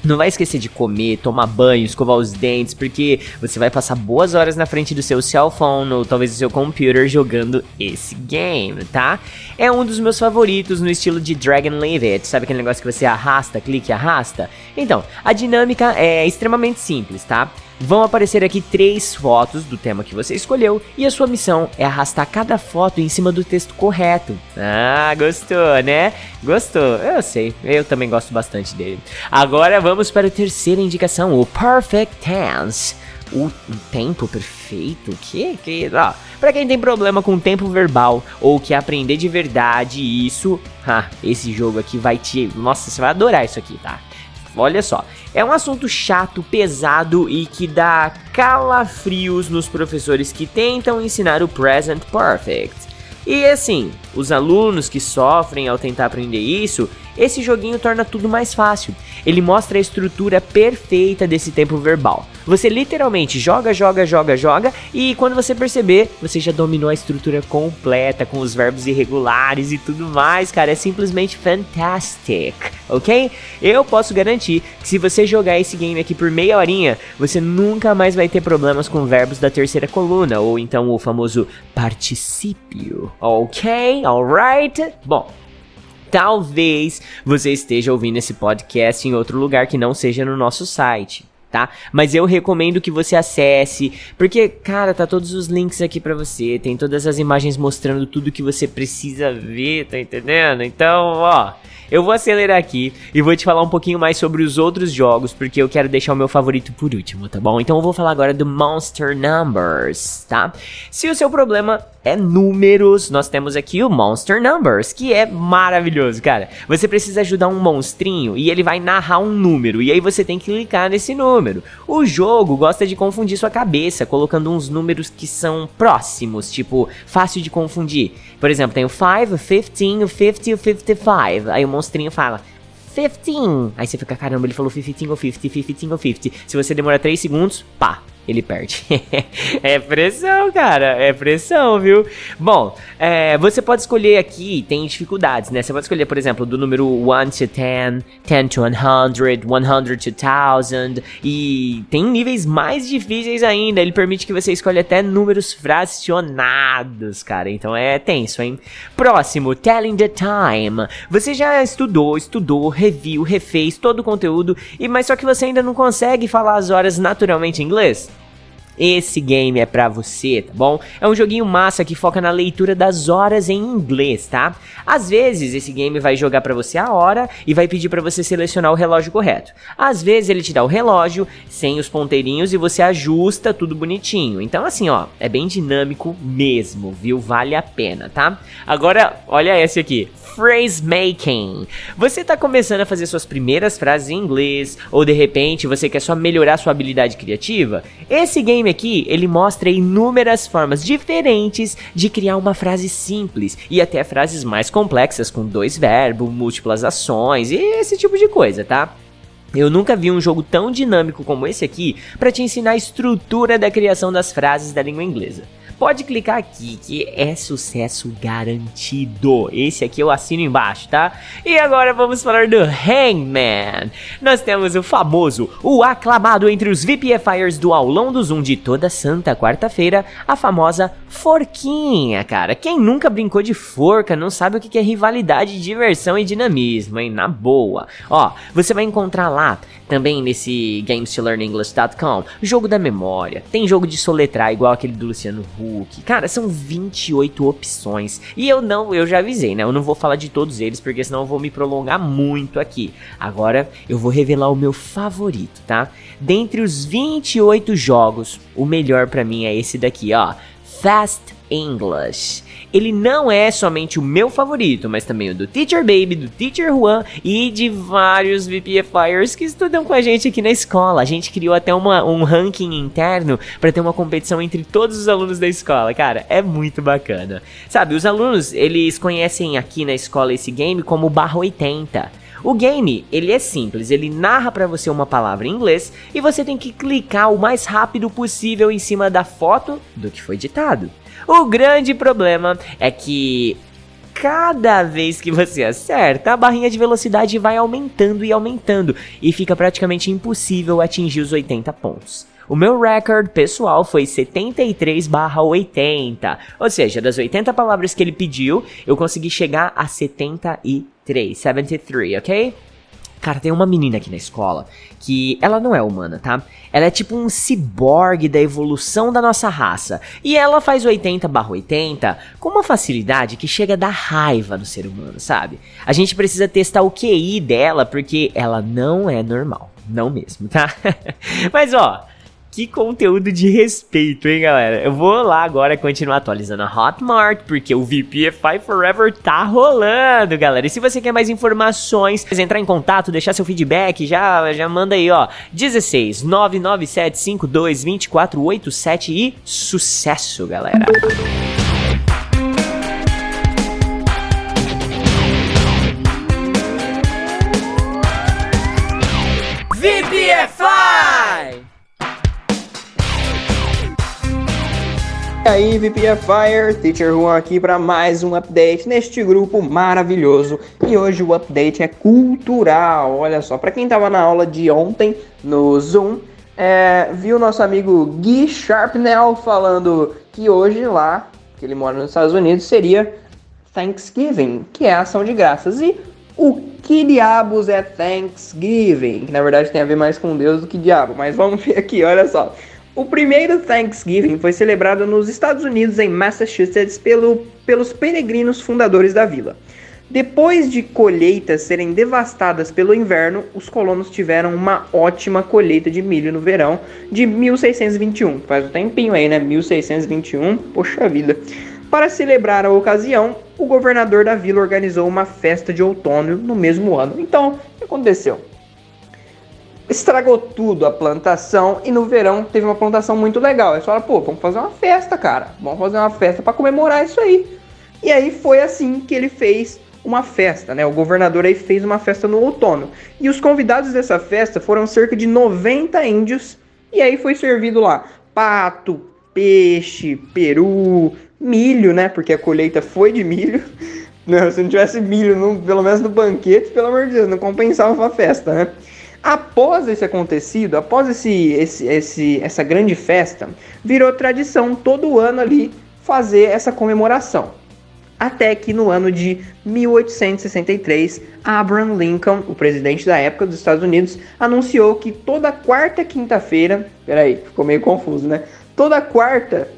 A: Não vai esquecer de comer, tomar banho, escovar os dentes, porque você vai passar boas horas na frente do seu cell phone ou talvez do seu computer jogando esse game, tá? É um dos meus favoritos no estilo de Dragon Leave It, sabe aquele negócio que você arrasta, clique e arrasta? Então, a dinâmica é extremamente simples, tá? Vão aparecer aqui três fotos do tema que você escolheu e a sua missão é arrastar cada foto em cima do texto correto. Ah, gostou, né? Gostou? Eu sei, eu também gosto bastante dele. Agora vamos para a terceira indicação, o Perfect Tense. O tempo perfeito? Que? que ó, para quem tem problema com tempo verbal ou quer aprender de verdade isso, ah, esse jogo aqui vai te. Nossa, você vai adorar isso aqui, tá? Olha só, é um assunto chato, pesado e que dá calafrios nos professores que tentam ensinar o present perfect. E assim, os alunos que sofrem ao tentar aprender isso, esse joguinho torna tudo mais fácil. Ele mostra a estrutura perfeita desse tempo verbal. Você literalmente joga, joga, joga, joga e quando você perceber, você já dominou a estrutura completa com os verbos irregulares e tudo mais, cara. É simplesmente fantastic, ok? Eu posso garantir que se você jogar esse game aqui por meia horinha, você nunca mais vai ter problemas com verbos da terceira coluna ou então o famoso particípio, ok? Alright? Bom, talvez você esteja ouvindo esse podcast em outro lugar que não seja no nosso site. Tá? Mas eu recomendo que você acesse, porque, cara, tá todos os links aqui para você, tem todas as imagens mostrando tudo que você precisa ver, tá entendendo? Então, ó, eu vou acelerar aqui e vou te falar um pouquinho mais sobre os outros jogos, porque eu quero deixar o meu favorito por último, tá bom? Então eu vou falar agora do Monster Numbers, tá? Se o seu problema é números, nós temos aqui o Monster Numbers, que é maravilhoso, cara. Você precisa ajudar um monstrinho e ele vai narrar um número, e aí você tem que clicar nesse número. O jogo gosta de confundir sua cabeça, colocando uns números que são próximos, tipo, fácil de confundir. Por exemplo, tem o 5, o 15, o 50 e o 55. Aí o monstrinho fala 15. Aí você fica, caramba, ele falou 15 ou 50, 15 ou 50. Se você demora 3 segundos, pá, ele perde. é pressão, cara. É pressão, viu? Bom, é, você pode escolher aqui, tem dificuldades, né? Você pode escolher, por exemplo, do número 1 to 10, 10 to 100, 100 to 1000. E tem níveis mais difíceis ainda. Ele permite que você escolha até números fracionados, cara. Então é tenso, hein? Próximo, Telling the Time. Você já estudou, estudou, reviu, refez todo o conteúdo, e mas só que você ainda não consegue falar as horas naturalmente em inglês? Esse game é pra você, tá bom? É um joguinho massa que foca na leitura das horas em inglês, tá? Às vezes esse game vai jogar para você a hora e vai pedir para você selecionar o relógio correto. Às vezes ele te dá o relógio sem os ponteirinhos e você ajusta tudo bonitinho. Então assim, ó, é bem dinâmico mesmo, viu? Vale a pena, tá? Agora, olha esse aqui phrase making. Você está começando a fazer suas primeiras frases em inglês ou de repente você quer só melhorar sua habilidade criativa? Esse game aqui, ele mostra inúmeras formas diferentes de criar uma frase simples e até frases mais complexas com dois verbos, múltiplas ações e esse tipo de coisa, tá? Eu nunca vi um jogo tão dinâmico como esse aqui para te ensinar a estrutura da criação das frases da língua inglesa. Pode clicar aqui que é sucesso garantido. Esse aqui eu assino embaixo, tá? E agora vamos falar do Hangman. Nós temos o famoso, o aclamado entre os VPFires do aulão do Zoom de toda santa quarta-feira, a famosa forquinha, cara. Quem nunca brincou de forca não sabe o que é rivalidade, diversão e dinamismo, hein? Na boa. Ó, você vai encontrar lá também nesse GamesToLearnEnglish.com jogo da memória, tem jogo de soletrar igual aquele do Luciano Huck. Cara, são 28 opções. E eu não, eu já avisei, né? Eu não vou falar de todos eles porque senão eu vou me prolongar muito aqui. Agora eu vou revelar o meu favorito, tá? Dentre os 28 jogos, o melhor para mim é esse daqui, ó. Fast English. Ele não é somente o meu favorito, mas também o do Teacher Baby, do Teacher Juan e de vários VPFires que estudam com a gente aqui na escola. A gente criou até uma, um ranking interno para ter uma competição entre todos os alunos da escola. Cara, é muito bacana. Sabe, os alunos, eles conhecem aqui na escola esse game como barra 80. O game, ele é simples, ele narra para você uma palavra em inglês e você tem que clicar o mais rápido possível em cima da foto do que foi ditado. O grande problema é que cada vez que você acerta, a barrinha de velocidade vai aumentando e aumentando e fica praticamente impossível atingir os 80 pontos. O meu recorde pessoal foi 73/80, ou seja, das 80 palavras que ele pediu, eu consegui chegar a 73, 73, ok? Cara, tem uma menina aqui na escola que ela não é humana, tá? Ela é tipo um ciborgue da evolução da nossa raça. E ela faz 80 barra 80 com uma facilidade que chega a dar raiva no ser humano, sabe? A gente precisa testar o QI dela porque ela não é normal. Não mesmo, tá? Mas ó, que conteúdo de respeito, hein, galera? Eu vou lá agora continuar atualizando a Hotmart, porque o VPFI Forever tá rolando, galera. E se você quer mais informações, entrar em contato, deixar seu feedback, já, já manda aí, ó. 16 997 52 2487 e sucesso, galera.
B: E aí, VPFire, Teacher Juan aqui para mais um update neste grupo maravilhoso. E hoje o update é cultural. Olha só, para quem tava na aula de ontem no Zoom, é, viu nosso amigo Gui Sharpnell falando que hoje lá, que ele mora nos Estados Unidos, seria Thanksgiving, que é a ação de graças. E o que diabos é Thanksgiving? Que na verdade tem a ver mais com Deus do que diabo, mas vamos ver aqui, olha só. O primeiro Thanksgiving foi celebrado nos Estados Unidos, em Massachusetts, pelo, pelos peregrinos fundadores da vila. Depois de colheitas serem devastadas pelo inverno, os colonos tiveram uma ótima colheita de milho no verão de 1621. Faz um tempinho aí, né? 1621, poxa vida. Para celebrar a ocasião, o governador da vila organizou uma festa de outono no mesmo ano. Então, o que aconteceu? Estragou tudo a plantação e no verão teve uma plantação muito legal. Eles falaram, pô, vamos fazer uma festa, cara. Vamos fazer uma festa para comemorar isso aí. E aí foi assim que ele fez uma festa, né? O governador aí fez uma festa no outono. E os convidados dessa festa foram cerca de 90 índios. E aí foi servido lá pato, peixe, peru, milho, né? Porque a colheita foi de milho. Não, se não tivesse milho, pelo menos no banquete, pelo amor de Deus, não compensava a festa, né? Após esse acontecido, após esse, esse, esse, essa grande festa, virou tradição todo ano ali fazer essa comemoração. Até que no ano de 1863, Abraham Lincoln, o presidente da época dos Estados Unidos, anunciou que toda quarta quinta-feira, peraí, ficou meio confuso, né? Toda quarta,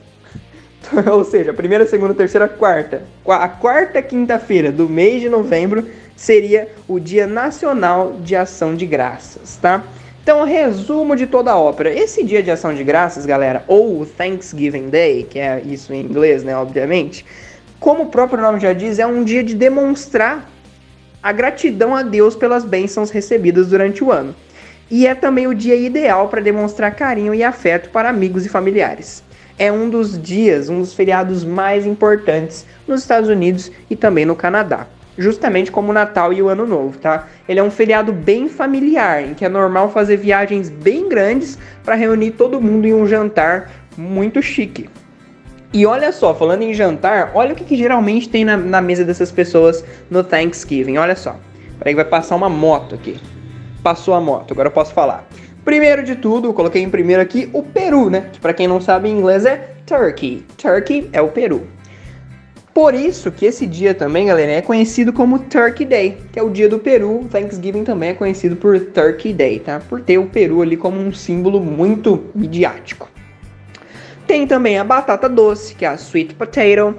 B: ou seja, primeira, segunda, terceira, quarta, a quarta quinta-feira do mês de novembro seria o Dia Nacional de Ação de Graças, tá? Então, resumo de toda a ópera. Esse dia de ação de graças, galera, ou Thanksgiving Day, que é isso em inglês, né, obviamente, como o próprio nome já diz, é um dia de demonstrar a gratidão a Deus pelas bênçãos recebidas durante o ano. E é também o dia ideal para demonstrar carinho e afeto para amigos e familiares. É um dos dias, um dos feriados mais importantes nos Estados Unidos e também no Canadá justamente como o Natal e o Ano Novo, tá? Ele é um feriado bem familiar, em que é normal fazer viagens bem grandes para reunir todo mundo em um jantar muito chique. E olha só, falando em jantar, olha o que, que geralmente tem na, na, mesa dessas pessoas no Thanksgiving. Olha só. Peraí vai passar uma moto aqui. Passou a moto, agora eu posso falar. Primeiro de tudo, coloquei em primeiro aqui o peru, né? Que pra quem não sabe em inglês é turkey. Turkey é o peru. Por isso que esse dia também, galera, é conhecido como Turkey Day, que é o dia do Peru. Thanksgiving também é conhecido por Turkey Day, tá? Por ter o Peru ali como um símbolo muito midiático. Tem também a batata doce, que é a sweet potato.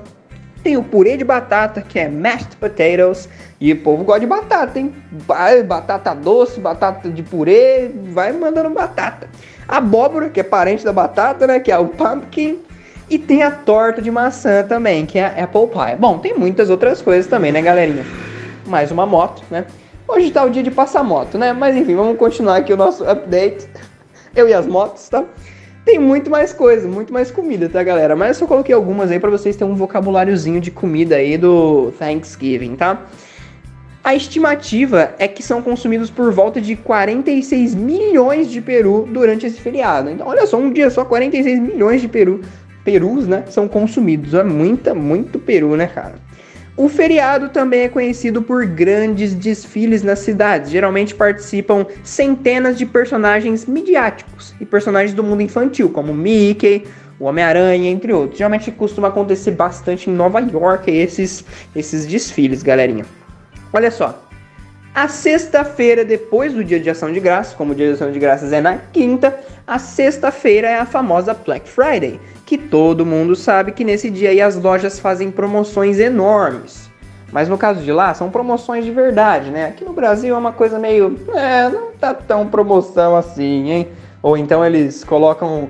B: Tem o purê de batata, que é mashed potatoes. E o povo gosta de batata, hein? Batata doce, batata de purê, vai mandando batata. Abóbora, que é parente da batata, né? Que é o pumpkin. E tem a torta de maçã também, que é a Apple Pie. Bom, tem muitas outras coisas também, né, galerinha? Mais uma moto, né? Hoje tá o dia de passar moto, né? Mas enfim, vamos continuar aqui o nosso update. Eu e as motos, tá? Tem muito mais coisa, muito mais comida, tá, galera? Mas eu só coloquei algumas aí para vocês terem um vocabuláriozinho de comida aí do Thanksgiving, tá? A estimativa é que são consumidos por volta de 46 milhões de peru durante esse feriado. Então, olha só, um dia só 46 milhões de peru perus, né, são consumidos. É muita, muito peru, né, cara? O feriado também é conhecido por grandes desfiles nas cidades. Geralmente participam centenas de personagens midiáticos e personagens do mundo infantil, como Mickey, o Homem-Aranha, entre outros. Geralmente costuma acontecer bastante em Nova York esses, esses desfiles, galerinha. Olha só. A sexta-feira, depois do Dia de Ação de Graças, como o Dia de Ação de Graças é na quinta, a sexta-feira é a famosa Black Friday, que todo mundo sabe que nesse dia aí as lojas fazem promoções enormes. Mas no caso de lá, são promoções de verdade, né? Aqui no Brasil é uma coisa meio. É, não tá tão promoção assim, hein? Ou então eles colocam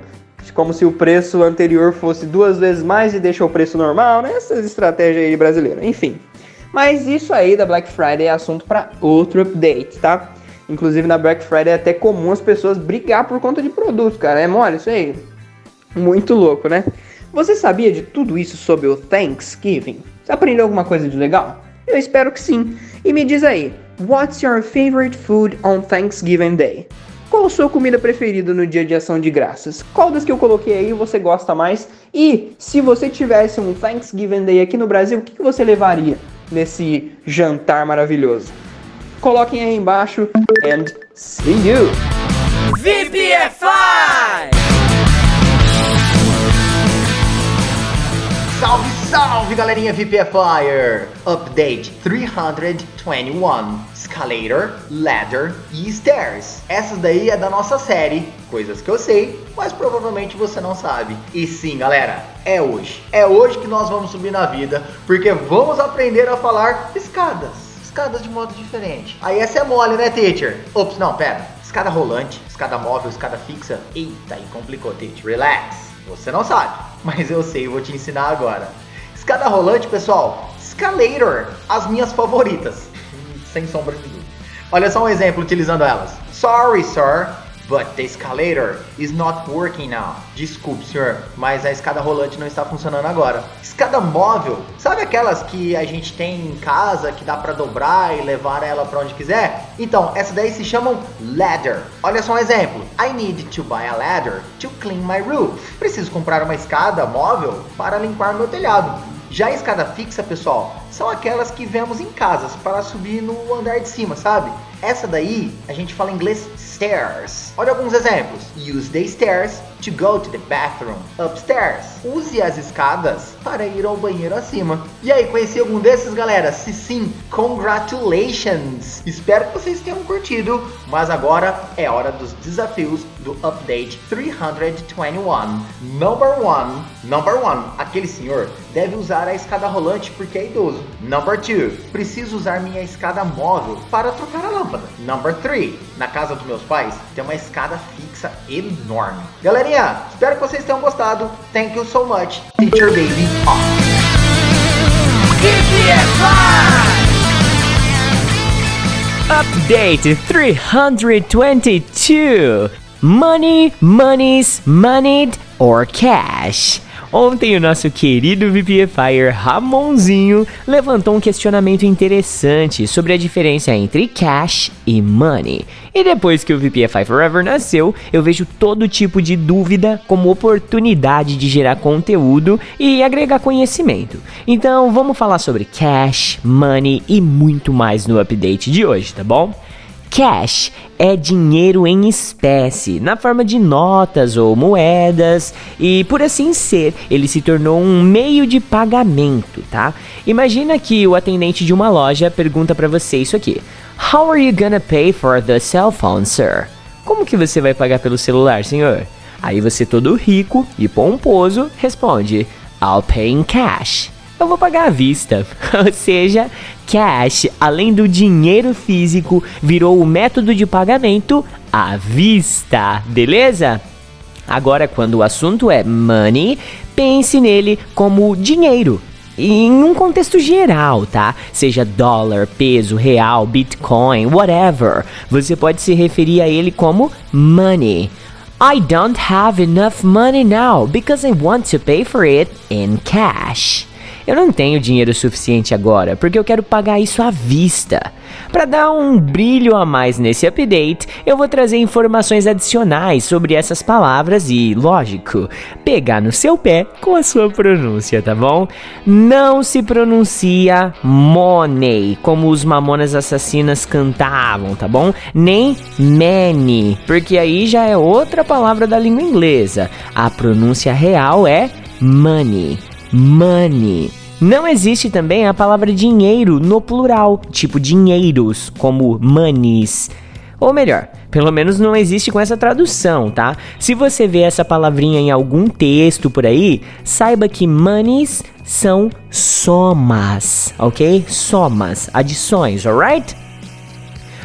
B: como se o preço anterior fosse duas vezes mais e deixa o preço normal, né? Essas estratégias aí brasileiras. Enfim. Mas isso aí da Black Friday é assunto para outro update, tá? Inclusive na Black Friday é até comum as pessoas brigar por conta de produtos, cara. É mole isso aí? Muito louco, né? Você sabia de tudo isso sobre o Thanksgiving? Você aprendeu alguma coisa de legal? Eu espero que sim. E me diz aí, what's your favorite food on Thanksgiving Day? Qual a sua comida preferida no dia de ação de graças? Qual das que eu coloquei aí você gosta mais? E se você tivesse um Thanksgiving Day aqui no Brasil, o que você levaria nesse jantar maravilhoso? Coloquem aí embaixo and see you!
C: VPFI!
D: Salve, salve galerinha VPFire! Update 321 Escalator, Ladder e Stairs. Essa daí é da nossa série, coisas que eu sei, mas provavelmente você não sabe. E sim, galera, é hoje. É hoje que nós vamos subir na vida, porque vamos aprender a falar escadas escadas de modo diferente. Aí essa é mole, né, teacher? Ops, não, pera. Escada rolante, escada móvel, escada fixa. Eita, aí complicou, teacher. Relax. Você não sabe, mas eu sei e vou te ensinar agora. Escada rolante, pessoal. Escalator, as minhas favoritas. Sem sombra de dúvida. Olha só um exemplo utilizando elas. Sorry, sir. But the escalator is not working now. Desculpe, senhor, mas a escada rolante não está funcionando agora. Escada móvel, sabe aquelas que a gente tem em casa que dá para dobrar e levar ela para onde quiser? Então, essa daí se chamam ladder. Olha só um exemplo. I need to buy a ladder to clean my roof. Preciso comprar uma escada móvel para limpar meu telhado. Já a escada fixa, pessoal, são aquelas que vemos em casas para subir no andar de cima, sabe? Essa daí a gente fala em inglês stairs. Olha alguns exemplos. Use the stairs to go to the bathroom upstairs. Use as escadas para ir ao banheiro acima. E aí, conheci algum desses, galera? Se sim, congratulations! Espero que vocês tenham curtido, mas agora é hora dos desafios do Update 321. Number one, number one, aquele senhor deve usar a escada rolante porque é idoso. Number two, preciso usar minha escada móvel para trocar a lâmpada. Number three, na casa dos meus pais tem uma escada fixa enorme. Galerinha, espero que vocês tenham gostado. Thank you so much. Teacher Baby off.
A: Update 322 Money, monies, moneyed, or cash. Ontem o nosso querido VPFire Ramonzinho levantou um questionamento interessante sobre a diferença entre cash e money. E depois que o VPFI Forever nasceu, eu vejo todo tipo de dúvida como oportunidade de gerar conteúdo e agregar conhecimento. Então vamos falar sobre cash, money e muito mais no update de hoje, tá bom? Cash é dinheiro em espécie, na forma de notas ou moedas, e por assim ser, ele se tornou um meio de pagamento, tá? Imagina que o atendente de uma loja pergunta para você isso aqui: How are you gonna pay for the cell phone, sir? Como que você vai pagar pelo celular, senhor? Aí você todo rico e pomposo responde: I'll pay in cash eu vou pagar à vista. Ou seja, cash, além do dinheiro físico, virou o método de pagamento à vista, beleza? Agora, quando o assunto é money, pense nele como dinheiro. Em um contexto geral, tá? Seja dólar, peso, real, bitcoin, whatever. Você pode se referir a ele como money. I don't have enough money now because I want to pay for it in cash. Eu não tenho dinheiro suficiente agora, porque eu quero pagar isso à vista. Para dar um brilho a mais nesse update, eu vou trazer informações adicionais sobre essas palavras e, lógico, pegar no seu pé com a sua pronúncia, tá bom? Não se pronuncia money, como os mamonas assassinas cantavam, tá bom? Nem many, porque aí já é outra palavra da língua inglesa. A pronúncia real é money money. Não existe também a palavra dinheiro no plural, tipo dinheiros, como monies. Ou melhor, pelo menos não existe com essa tradução, tá? Se você vê essa palavrinha em algum texto por aí, saiba que monies são somas, ok? Somas, adições, alright?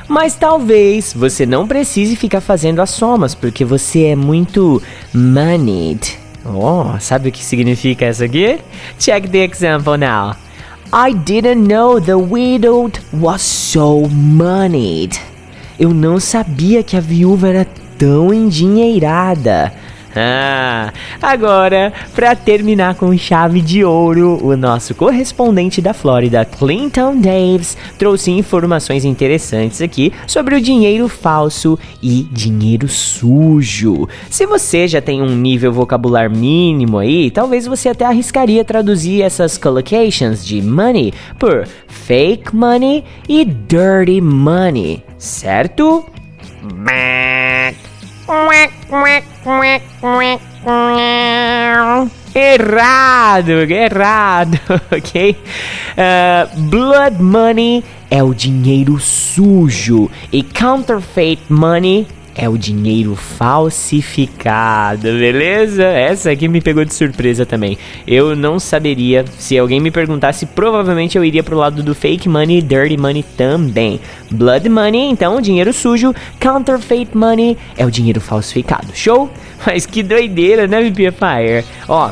A: Mas talvez você não precise ficar fazendo as somas, porque você é muito moneyed. Oh, sabe o que significa isso aqui? Check the example now. I didn't know the widowed was so moneyed. Eu não sabia que a viúva era tão endinheirada. Ah, agora, para terminar com chave de ouro, o nosso correspondente da Flórida, Clinton Davis, trouxe informações interessantes aqui sobre o dinheiro falso e dinheiro sujo. Se você já tem um nível vocabular mínimo aí, talvez você até arriscaria traduzir essas collocations de money por fake money e dirty money, certo? Errado, errado, ok? Uh, blood money é o dinheiro sujo e counterfeit money é o dinheiro falsificado, beleza? Essa aqui me pegou de surpresa também. Eu não saberia. Se alguém me perguntasse, provavelmente eu iria pro lado do fake money e dirty money também. Blood money, então, dinheiro sujo. Counterfeit money é o dinheiro falsificado. Show? Mas que doideira, né, VPFire? Ó,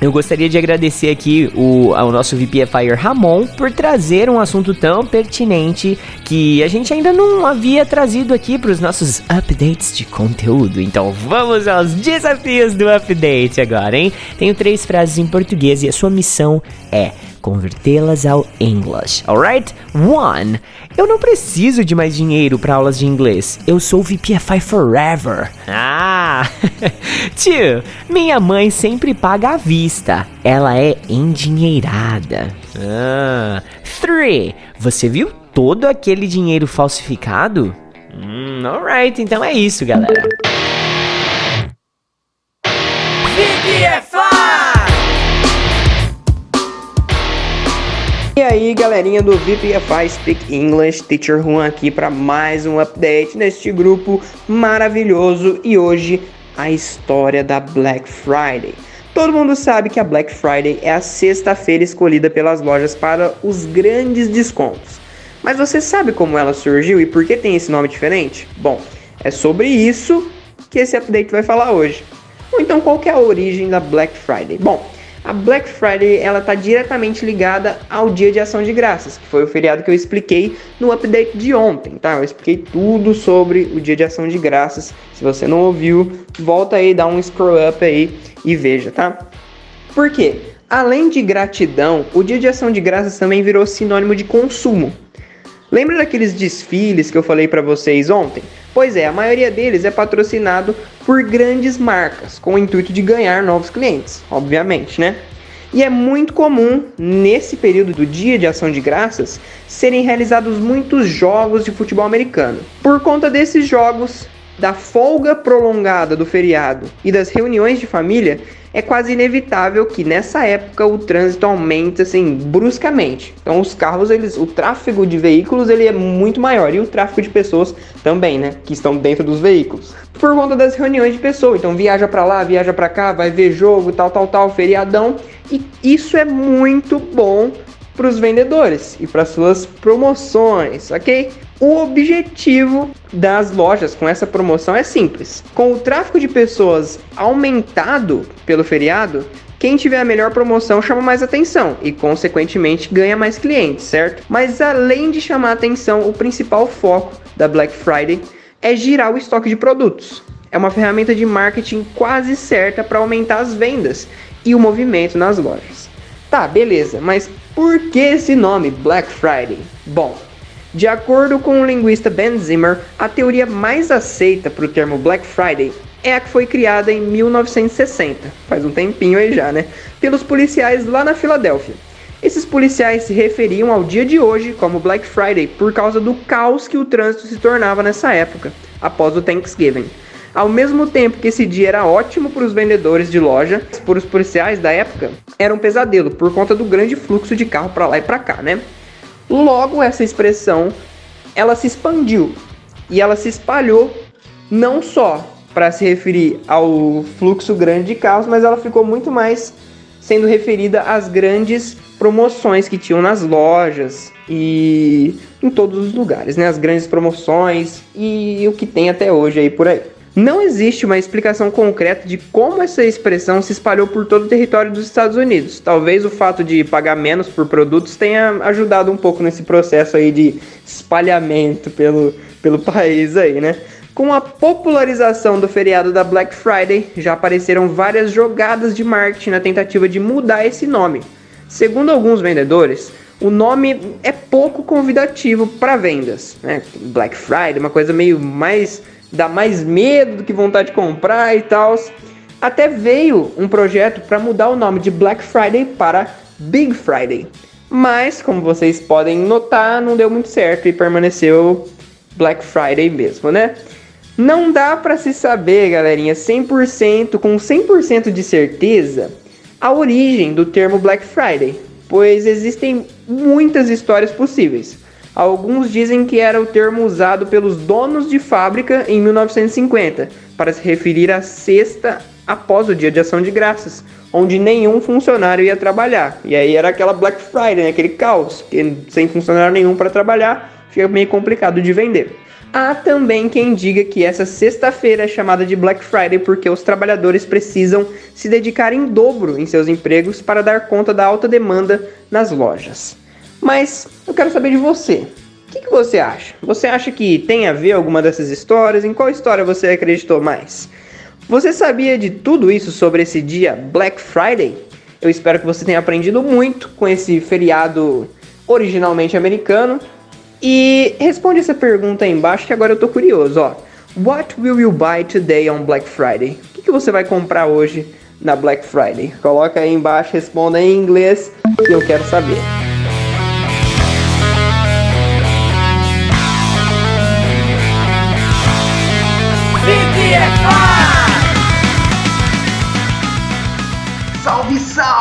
A: eu gostaria de agradecer aqui o, ao nosso VPFire Ramon por trazer um assunto tão pertinente que a gente ainda não havia trazido aqui para os nossos updates de conteúdo. Então vamos aos desafios do update agora, hein? Tenho três frases em português e a sua missão é convertê-las ao English, alright? One, eu não preciso de mais dinheiro para aulas de inglês. Eu sou VPFI Forever. Ah! Two, minha mãe sempre paga à vista. Ela é endinheirada. Ah! Three, você viu todo aquele dinheiro falsificado? Hum, alright, então é isso, galera.
B: E aí, galerinha do VPFI Speak English, Teacher Juan aqui para mais um update neste grupo maravilhoso e hoje a história da Black Friday. Todo mundo sabe que a Black Friday é a sexta-feira escolhida pelas lojas para os grandes descontos. Mas você sabe como ela surgiu e por que tem esse nome diferente? Bom, é sobre isso que esse update vai falar hoje. Ou então qual é a origem da Black Friday? Bom, a Black Friday ela está diretamente ligada ao Dia de Ação de Graças, que foi o feriado que eu expliquei no update de ontem, tá? Eu expliquei tudo sobre o Dia de Ação de Graças. Se você não ouviu, volta aí, dá um scroll up aí e veja, tá? Por quê? Além de gratidão, o Dia de Ação de Graças também virou sinônimo de consumo. Lembra daqueles desfiles que eu falei para vocês ontem? Pois é, a maioria deles é patrocinado por grandes marcas, com o intuito de ganhar novos clientes, obviamente, né? E é muito comum, nesse período do Dia de Ação de Graças, serem realizados muitos jogos de futebol americano. Por conta desses jogos, da folga prolongada do feriado e das reuniões de família, é quase inevitável que nessa época o trânsito aumente assim bruscamente. Então os carros, eles, o tráfego de veículos ele é muito maior e o tráfego de pessoas também, né, que estão dentro dos veículos. Por conta das reuniões de pessoas, então viaja para lá, viaja para cá, vai ver jogo, tal, tal, tal, feriadão, e isso é muito bom para os vendedores e para suas promoções, ok? O objetivo das lojas com essa promoção é simples. Com o tráfego de pessoas aumentado pelo feriado, quem tiver a melhor promoção chama mais atenção e, consequentemente, ganha mais clientes, certo? Mas além de chamar atenção, o principal foco da Black Friday é girar o estoque de produtos. É uma ferramenta de marketing quase certa para aumentar as vendas e o movimento nas lojas. Tá, beleza, mas por que esse nome Black Friday? Bom, de acordo com o linguista Ben Zimmer, a teoria mais aceita para o termo Black Friday é a que foi criada em 1960, faz um tempinho aí já, né? Pelos policiais lá na Filadélfia. Esses policiais se referiam ao dia de hoje como Black Friday por causa do caos que o trânsito se tornava nessa época, após o Thanksgiving. Ao mesmo tempo que esse dia era ótimo para os vendedores de loja, para os policiais da época, era um pesadelo por conta do grande fluxo de carro para lá e para cá, né? Logo essa expressão, ela se expandiu e ela se espalhou não só para se referir ao fluxo grande de carros, mas ela ficou muito mais sendo referida às grandes promoções que tinham nas lojas e em todos os lugares, né? As grandes promoções e o que tem até hoje aí por aí. Não existe uma explicação concreta de como essa expressão se espalhou por todo o território dos Estados Unidos. Talvez o fato de pagar menos por produtos tenha ajudado um pouco nesse processo aí de espalhamento pelo, pelo país aí, né? Com a popularização do feriado da Black Friday, já apareceram várias jogadas de marketing na tentativa de mudar esse nome. Segundo alguns vendedores, o nome é pouco convidativo para vendas. Né? Black Friday, uma coisa meio mais dá mais medo do que vontade de comprar e tal. Até veio um projeto para mudar o nome de Black Friday para Big Friday. Mas, como vocês podem notar, não deu muito certo e permaneceu Black Friday mesmo, né? Não dá para se saber, galerinha, 100% com 100% de certeza a origem do termo Black Friday, pois existem muitas histórias possíveis. Alguns dizem que era o termo usado pelos donos de fábrica em 1950 para se referir à sexta após o Dia de Ação de Graças, onde nenhum funcionário ia trabalhar. E aí era aquela Black Friday, né? aquele caos, que sem funcionário nenhum para trabalhar, fica meio complicado de vender. Há também quem diga que essa sexta-feira é chamada de Black Friday porque os trabalhadores precisam se dedicar em dobro em seus empregos para dar conta da alta demanda nas lojas. Mas eu quero saber de você. O que, que, você acha? Você acha que tem a ver alguma dessas histórias? Em qual história você acreditou mais? Você sabia de tudo isso sobre esse dia Black Friday? Eu espero que você tenha aprendido muito com esse feriado originalmente americano. E responde essa pergunta aí embaixo que agora eu tô curioso, ó. What will you buy today on Black Friday? O que, que você vai comprar hoje na Black Friday? Coloca aí embaixo, responda em inglês que eu quero saber.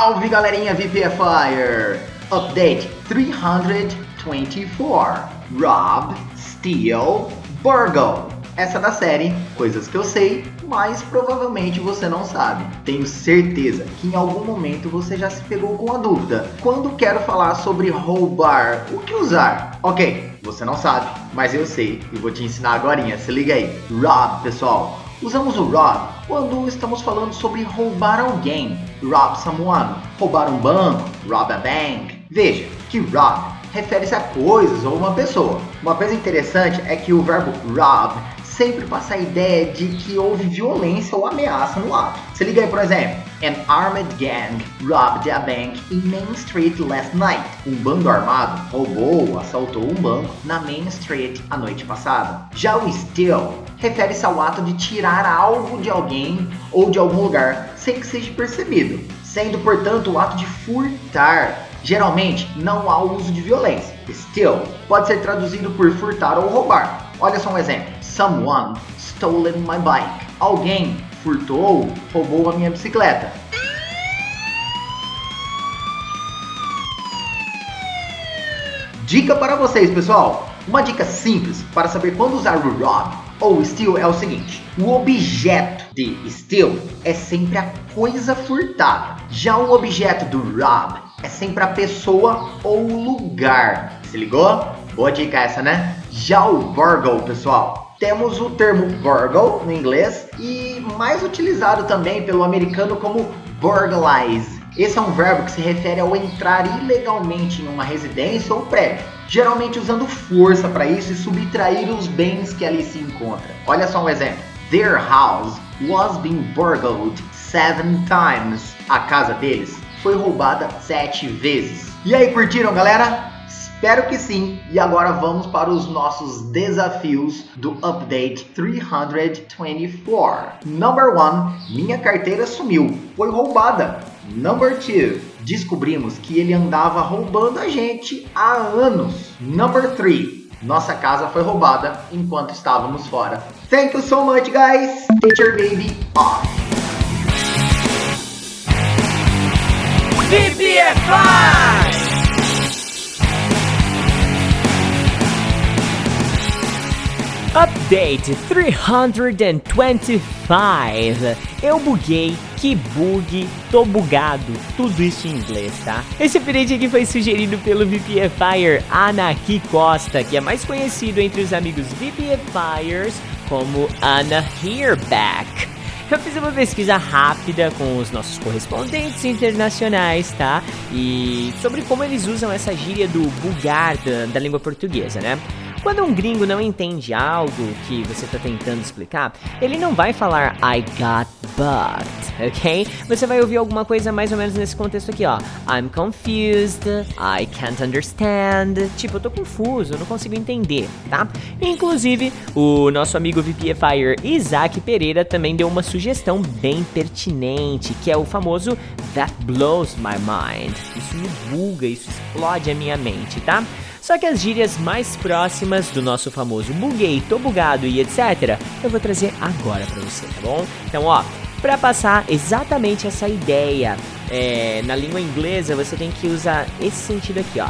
D: Salve, galerinha VPFire! Update 324. Rob, Steal, Burgle. Essa é da série Coisas que eu sei, mas provavelmente você não sabe. Tenho certeza que em algum momento você já se pegou com a dúvida. Quando quero falar sobre roubar, o que usar? Ok, você não sabe, mas eu sei e vou te ensinar agora. Se liga aí. Rob, pessoal. Usamos o rob quando estamos falando sobre roubar alguém. Rob someone. Roubar um banco. Rob a bank. Veja que rob refere-se a coisas ou uma pessoa. Uma coisa interessante é que o verbo rob sempre passa a ideia de que houve violência ou ameaça no ato. Se liga aí, por exemplo. An armed gang robbed a bank in Main Street last night. Um bando armado roubou ou assaltou um banco na Main Street a noite passada. Já o steal refere-se ao ato de tirar algo de alguém ou de algum lugar sem que seja percebido, sendo portanto o ato de furtar. Geralmente não há o uso de violência. Steal pode ser traduzido por furtar ou roubar. Olha só um exemplo. Someone stolen my bike. Alguém furtou, roubou a minha bicicleta. Dica para vocês, pessoal. Uma dica simples para saber quando usar o rob ou steal é o seguinte: o objeto de steal é sempre a coisa furtada. Já o objeto do rob é sempre a pessoa ou o lugar. Se ligou? Boa dica essa, né? Já o burgle, pessoal, temos o termo burgle no inglês e mais utilizado também pelo americano como burglarize. Esse é um verbo que se refere ao entrar ilegalmente em uma residência ou prédio, geralmente usando força para isso e subtrair os bens que ali se encontram. Olha só um exemplo. Their house was being burgled seven times. A casa deles foi roubada sete vezes. E aí, curtiram, galera? Espero que sim. E agora vamos para os nossos desafios do Update 324. Number 1, minha carteira sumiu, foi roubada. Number 2, descobrimos que ele andava roubando a gente há anos. Number 3, nossa casa foi roubada enquanto estávamos fora. Thank you so much, guys. Teacher Baby off.
A: VPFI! Update 325. Eu buguei, que bug, tô bugado, tudo isso em inglês, tá? Esse update aqui foi sugerido pelo VPFire Anaki Costa, que é mais conhecido entre os amigos VPFires como Anna Hereback. Eu fiz uma pesquisa rápida com os nossos correspondentes internacionais, tá? E sobre como eles usam essa gíria do bugar da, da língua portuguesa, né? Quando um gringo não entende algo que você está tentando explicar, ele não vai falar I got bugged, ok? Você vai ouvir alguma coisa mais ou menos nesse contexto aqui, ó. I'm confused, I can't understand. Tipo, eu tô confuso, não consigo entender, tá? Inclusive, o nosso amigo VPFire Isaac Pereira também deu uma sugestão bem pertinente, que é o famoso That blows my mind. Isso me buga, isso explode a minha mente, tá? Só que as gírias mais próximas do nosso famoso buguei, tô bugado e etc, eu vou trazer agora pra você, tá bom? Então, ó, para passar exatamente essa ideia é, na língua inglesa, você tem que usar esse sentido aqui, ó.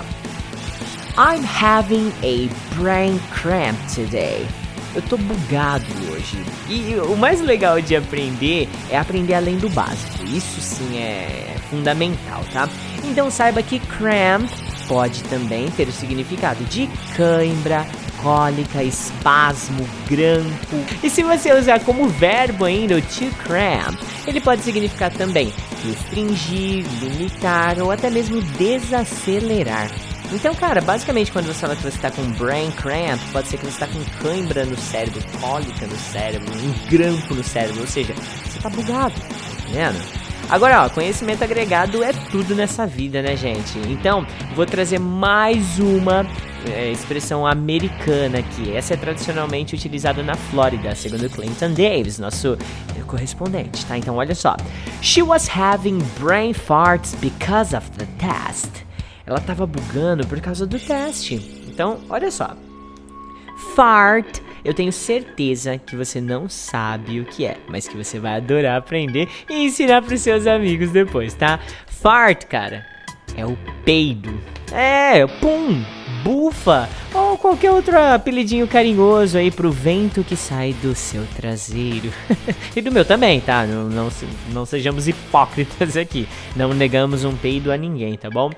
A: I'm having a brain cramp today. Eu tô bugado hoje. E o mais legal de aprender é aprender além do básico. Isso sim é fundamental, tá? Então saiba que cramp pode também ter o significado de cãibra, cólica, espasmo, grampo. E se você usar como verbo ainda o to cramp, ele pode significar também restringir, limitar ou até mesmo desacelerar. Então, cara, basicamente quando você fala que você está com brain cramp, pode ser que você está com cãibra no cérebro, cólica no cérebro, um grampo no cérebro, ou seja, você está bugado, tá vendo? Agora, ó, conhecimento agregado é tudo nessa vida, né, gente? Então, vou trazer mais uma é, expressão americana aqui. Essa é tradicionalmente utilizada na Flórida, segundo Clinton Davis, nosso correspondente, tá? Então, olha só. She was having brain farts because of the test. Ela tava bugando por causa do teste. Então, olha só. Fart eu tenho certeza que você não sabe o que é, mas que você vai adorar aprender e ensinar para seus amigos depois, tá? Fart, cara, é o peido. É, pum, bufa ou qualquer outro apelidinho carinhoso aí pro vento que sai do seu traseiro. e do meu também, tá? Não, não, não sejamos hipócritas aqui. Não negamos um peido a ninguém, tá bom?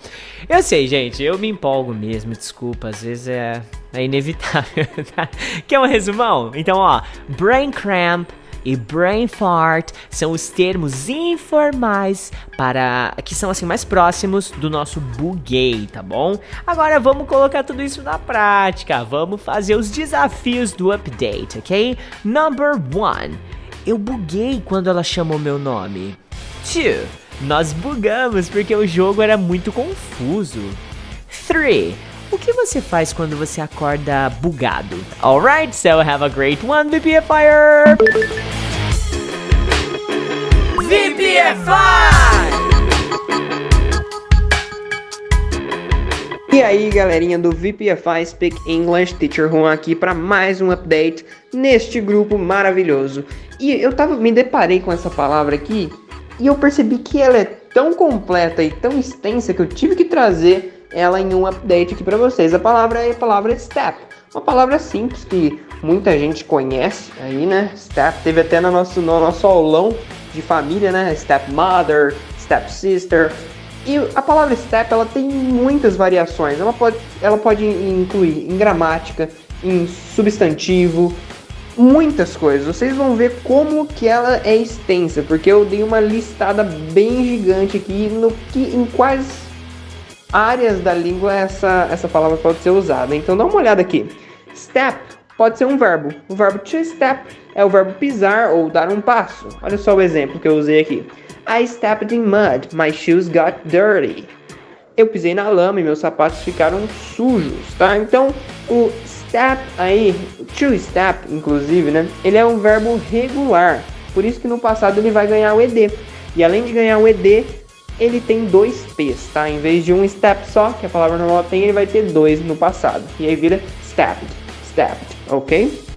A: Eu sei, gente, eu me empolgo mesmo, desculpa, às vezes é, é inevitável, tá? Quer um resumão? Então, ó, brain cramp e brain fart são os termos informais para que são assim mais próximos do nosso buguei, tá bom? Agora vamos colocar tudo isso na prática. Vamos fazer os desafios do update, ok? Number one. Eu buguei quando ela chamou meu nome. 2. Nós bugamos porque o jogo era muito confuso. 3. O que você faz quando você acorda bugado? Alright, so have a great one, VPFire! VPFI!
B: E aí, galerinha do VPFI Speak English, Teacher Juan aqui para mais um update neste grupo maravilhoso. E eu tava me deparei com essa palavra aqui e eu percebi que ela é tão completa e tão extensa que eu tive que trazer ela em um update aqui para vocês. A palavra é a palavra step, uma palavra simples que muita gente conhece aí, né? Step teve até no nosso, no nosso aulão de família, né? Stepmother, stepsister. E a palavra step ela tem muitas variações. Ela pode, ela pode incluir em gramática, em substantivo, muitas coisas. Vocês vão ver como que ela é extensa, porque eu dei uma listada bem gigante aqui no que em quais áreas da língua essa essa palavra pode ser usada. Então dá uma olhada aqui. Step pode ser um verbo. O verbo to step é o verbo pisar ou dar um passo. Olha só o exemplo que eu usei aqui. I stepped in mud. My shoes got dirty. Eu pisei na lama e meus sapatos ficaram sujos, tá? Então, o step aí, to step, inclusive, né? Ele é um verbo regular. Por isso que no passado ele vai ganhar o ed. E além de ganhar o ed, ele tem dois p's, tá? Em vez de um step só, que a palavra normal tem, ele vai ter dois no passado. E aí vira stepped, stepped, ok?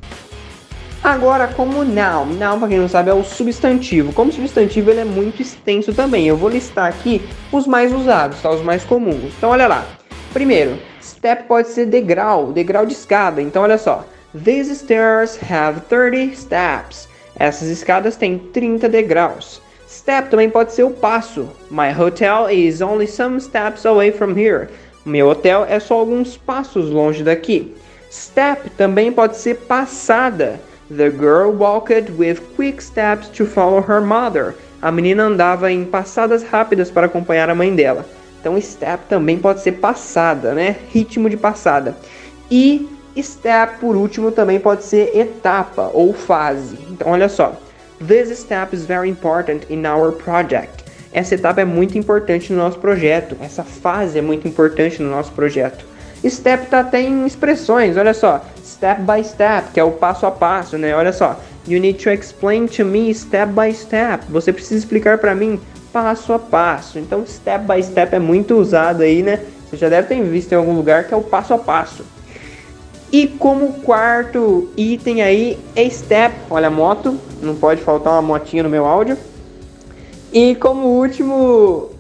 B: Agora, como noun, noun, para quem não sabe, é o substantivo. Como substantivo, ele é muito extenso também. Eu vou listar aqui os mais usados, tá? Os mais comuns. Então, olha lá. Primeiro, Step pode ser degrau, degrau de escada. Então, olha só. These stairs have 30 steps. Essas escadas têm 30 degraus. Step também pode ser o passo. My hotel is only some steps away from here. Meu hotel é só alguns passos longe daqui. Step também pode ser passada. The girl walked with quick steps to follow her mother. A menina andava em passadas rápidas para acompanhar a mãe dela. Então, step também pode ser passada, né? Ritmo de passada. E step, por último, também pode ser etapa ou fase. Então, olha só. This step is very important in our project. Essa etapa é muito importante no nosso projeto. Essa fase é muito importante no nosso projeto. Step tá até em expressões, olha só. Step by step, que é o passo a passo, né? Olha só. You need to explain to me step by step. Você precisa explicar para mim passo a passo. Então, step by step é muito usado aí, né? Você já deve ter visto em algum lugar que é o passo a passo. E como quarto item aí é step. Olha a moto, não pode faltar uma motinha no meu áudio. E como último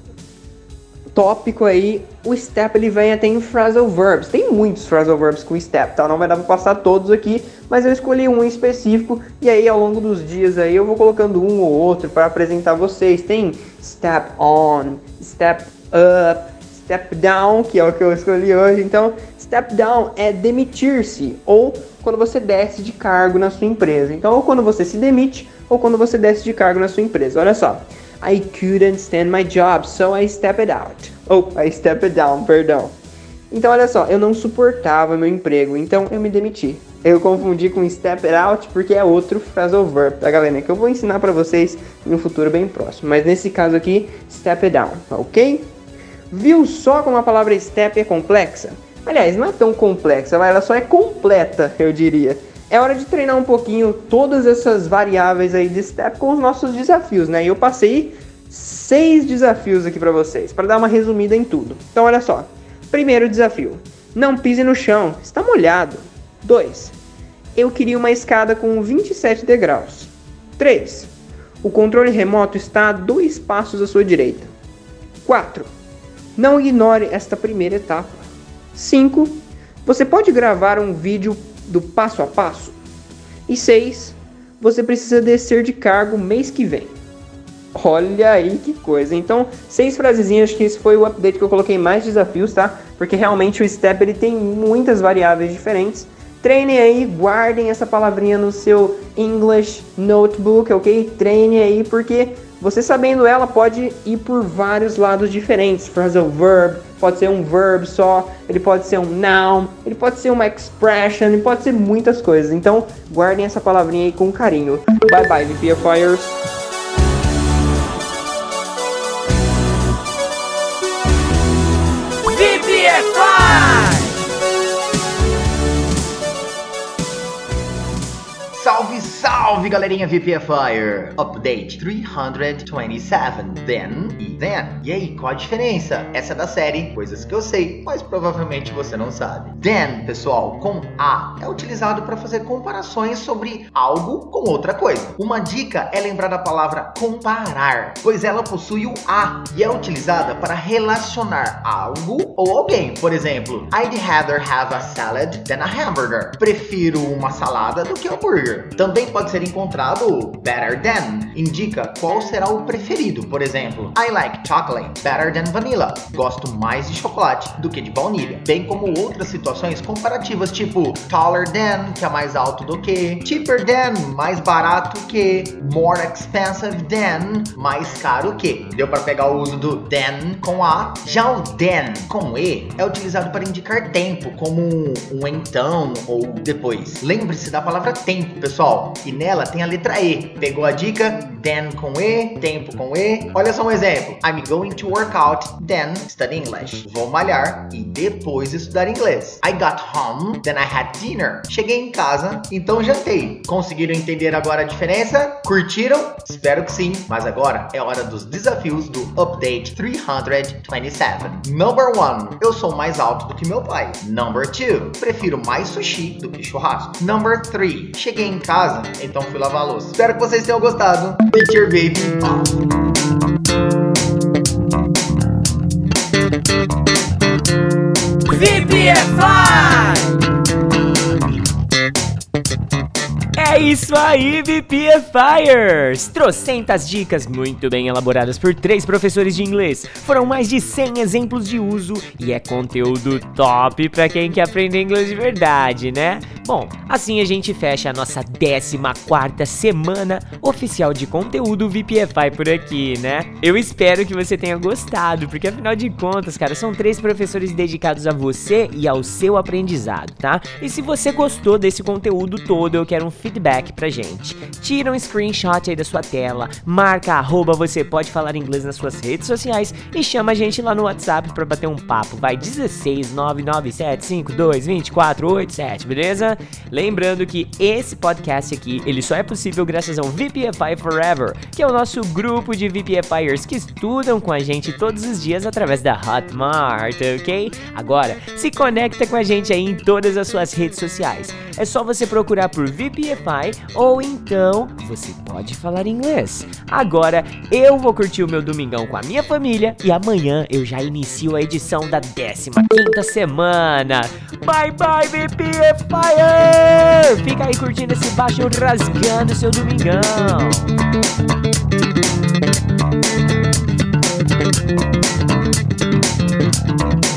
B: tópico aí, o step ele vem até em phrasal verbs. Tem muitos phrasal verbs com step, tá? Não vai dar pra passar todos aqui, mas eu escolhi um específico e aí ao longo dos dias aí eu vou colocando um ou outro para apresentar vocês. Tem step on, step up, step down, que é o que eu escolhi hoje. Então, step down é demitir-se ou quando você desce de cargo na sua empresa. Então, ou quando você se demite ou quando você desce de cargo na sua empresa. Olha só. I couldn't stand my job, so I stepped out. Oh, I stepped down, perdão. Então, olha só, eu não suportava meu emprego, então eu me demiti. Eu confundi com step out porque é outro phrasal verb, tá galera? Que eu vou ensinar para vocês um futuro bem próximo. Mas nesse caso aqui, step down, ok? Viu só como a palavra step é complexa? Aliás, não é tão complexa, ela só é completa, eu diria é hora de treinar um pouquinho todas essas variáveis aí de step com os nossos desafios, né? E eu passei seis desafios aqui para vocês, para dar uma resumida em tudo. Então, olha só. Primeiro desafio: não pise no chão, está molhado. 2. Eu queria uma escada com 27 degraus. 3. O controle remoto está a dois passos à sua direita. 4. Não ignore esta primeira etapa. 5. Você pode gravar um vídeo do passo a passo. E 6. Você precisa descer de cargo mês que vem. Olha aí que coisa. Então, seis frasezinhas, acho que esse foi o update que eu coloquei mais desafios, tá? Porque realmente o step ele tem muitas variáveis diferentes. Treinem aí, guardem essa palavrinha no seu English Notebook, ok? Treine aí, porque você sabendo ela pode ir por vários lados diferentes. Phrasal verb, pode ser um verb só, ele pode ser um noun, ele pode ser uma expression, ele pode ser muitas coisas. Então, guardem essa palavrinha aí com carinho. Bye bye, VPFires.
D: Salve galerinha VPFire! Update 327, then e then. E aí, qual a diferença? Essa é da série Coisas que eu sei, mas provavelmente você não sabe. Then, pessoal, com a, é utilizado para fazer comparações sobre algo com outra coisa. Uma dica é lembrar da palavra comparar, pois ela possui o a e é utilizada para relacionar algo ou alguém. Por exemplo, I'd rather have a salad than a hamburger. Prefiro uma salada do que um hambúrguer. Também pode ser encontrado better than, indica qual será o preferido. Por exemplo, I like chocolate better than vanilla. Gosto mais de chocolate do que de baunilha. Bem como outras situações comparativas, tipo taller than, que é mais alto do que, cheaper than, mais barato que, more expensive than, mais caro que. Deu para pegar o uso do than com a. Já o than com e é utilizado para indicar tempo, como um então ou depois. Lembre-se da palavra tempo, pessoal, e nela tem a letra e. Pegou a dica? Then com e, tempo com e. Olha só um exemplo. I'm going to work out, then study English. Vou malhar e depois estudar inglês. I got home, then I had dinner. Cheguei em casa, então jantei. Conseguiram entender agora a diferença? Curtiram? Espero que sim. Mas agora é hora dos desafios do Update 327. Number 1. Eu sou mais alto do que meu pai. Number 2. Prefiro mais sushi do que churrasco. Number 3. Cheguei em casa, então fui lavar a louça. Espero que vocês tenham gostado. Teacher Baby
A: isso aí, VPFires! Trocentas dicas muito bem elaboradas por três professores de inglês. Foram mais de 100 exemplos de uso e é conteúdo top para quem quer aprender inglês de verdade, né? Bom, assim a gente fecha a nossa 14 semana oficial de conteúdo VPFI por aqui, né? Eu espero que você tenha gostado, porque afinal de contas, cara, são três professores dedicados a você e ao seu aprendizado, tá? E se você gostou desse conteúdo todo, eu quero um feedback pra gente. Tira um screenshot aí da sua tela, marca arroba você pode falar inglês nas suas redes sociais e chama a gente lá no WhatsApp pra bater um papo. Vai 16 99752 2487, beleza? Lembrando que esse podcast aqui, ele só é possível graças ao VPFI Forever, que é o nosso grupo de VPFIers que estudam com a gente todos os dias através da Hotmart, ok? Agora, se conecta com a gente aí em todas as suas redes sociais. É só você procurar por VPFI ou então você pode falar inglês. Agora eu vou curtir o meu domingão com a minha família e amanhã eu já inicio a edição da 15 semana. Bye bye BPF Fire! Fica aí curtindo esse baixo rasgando seu domingão. Thank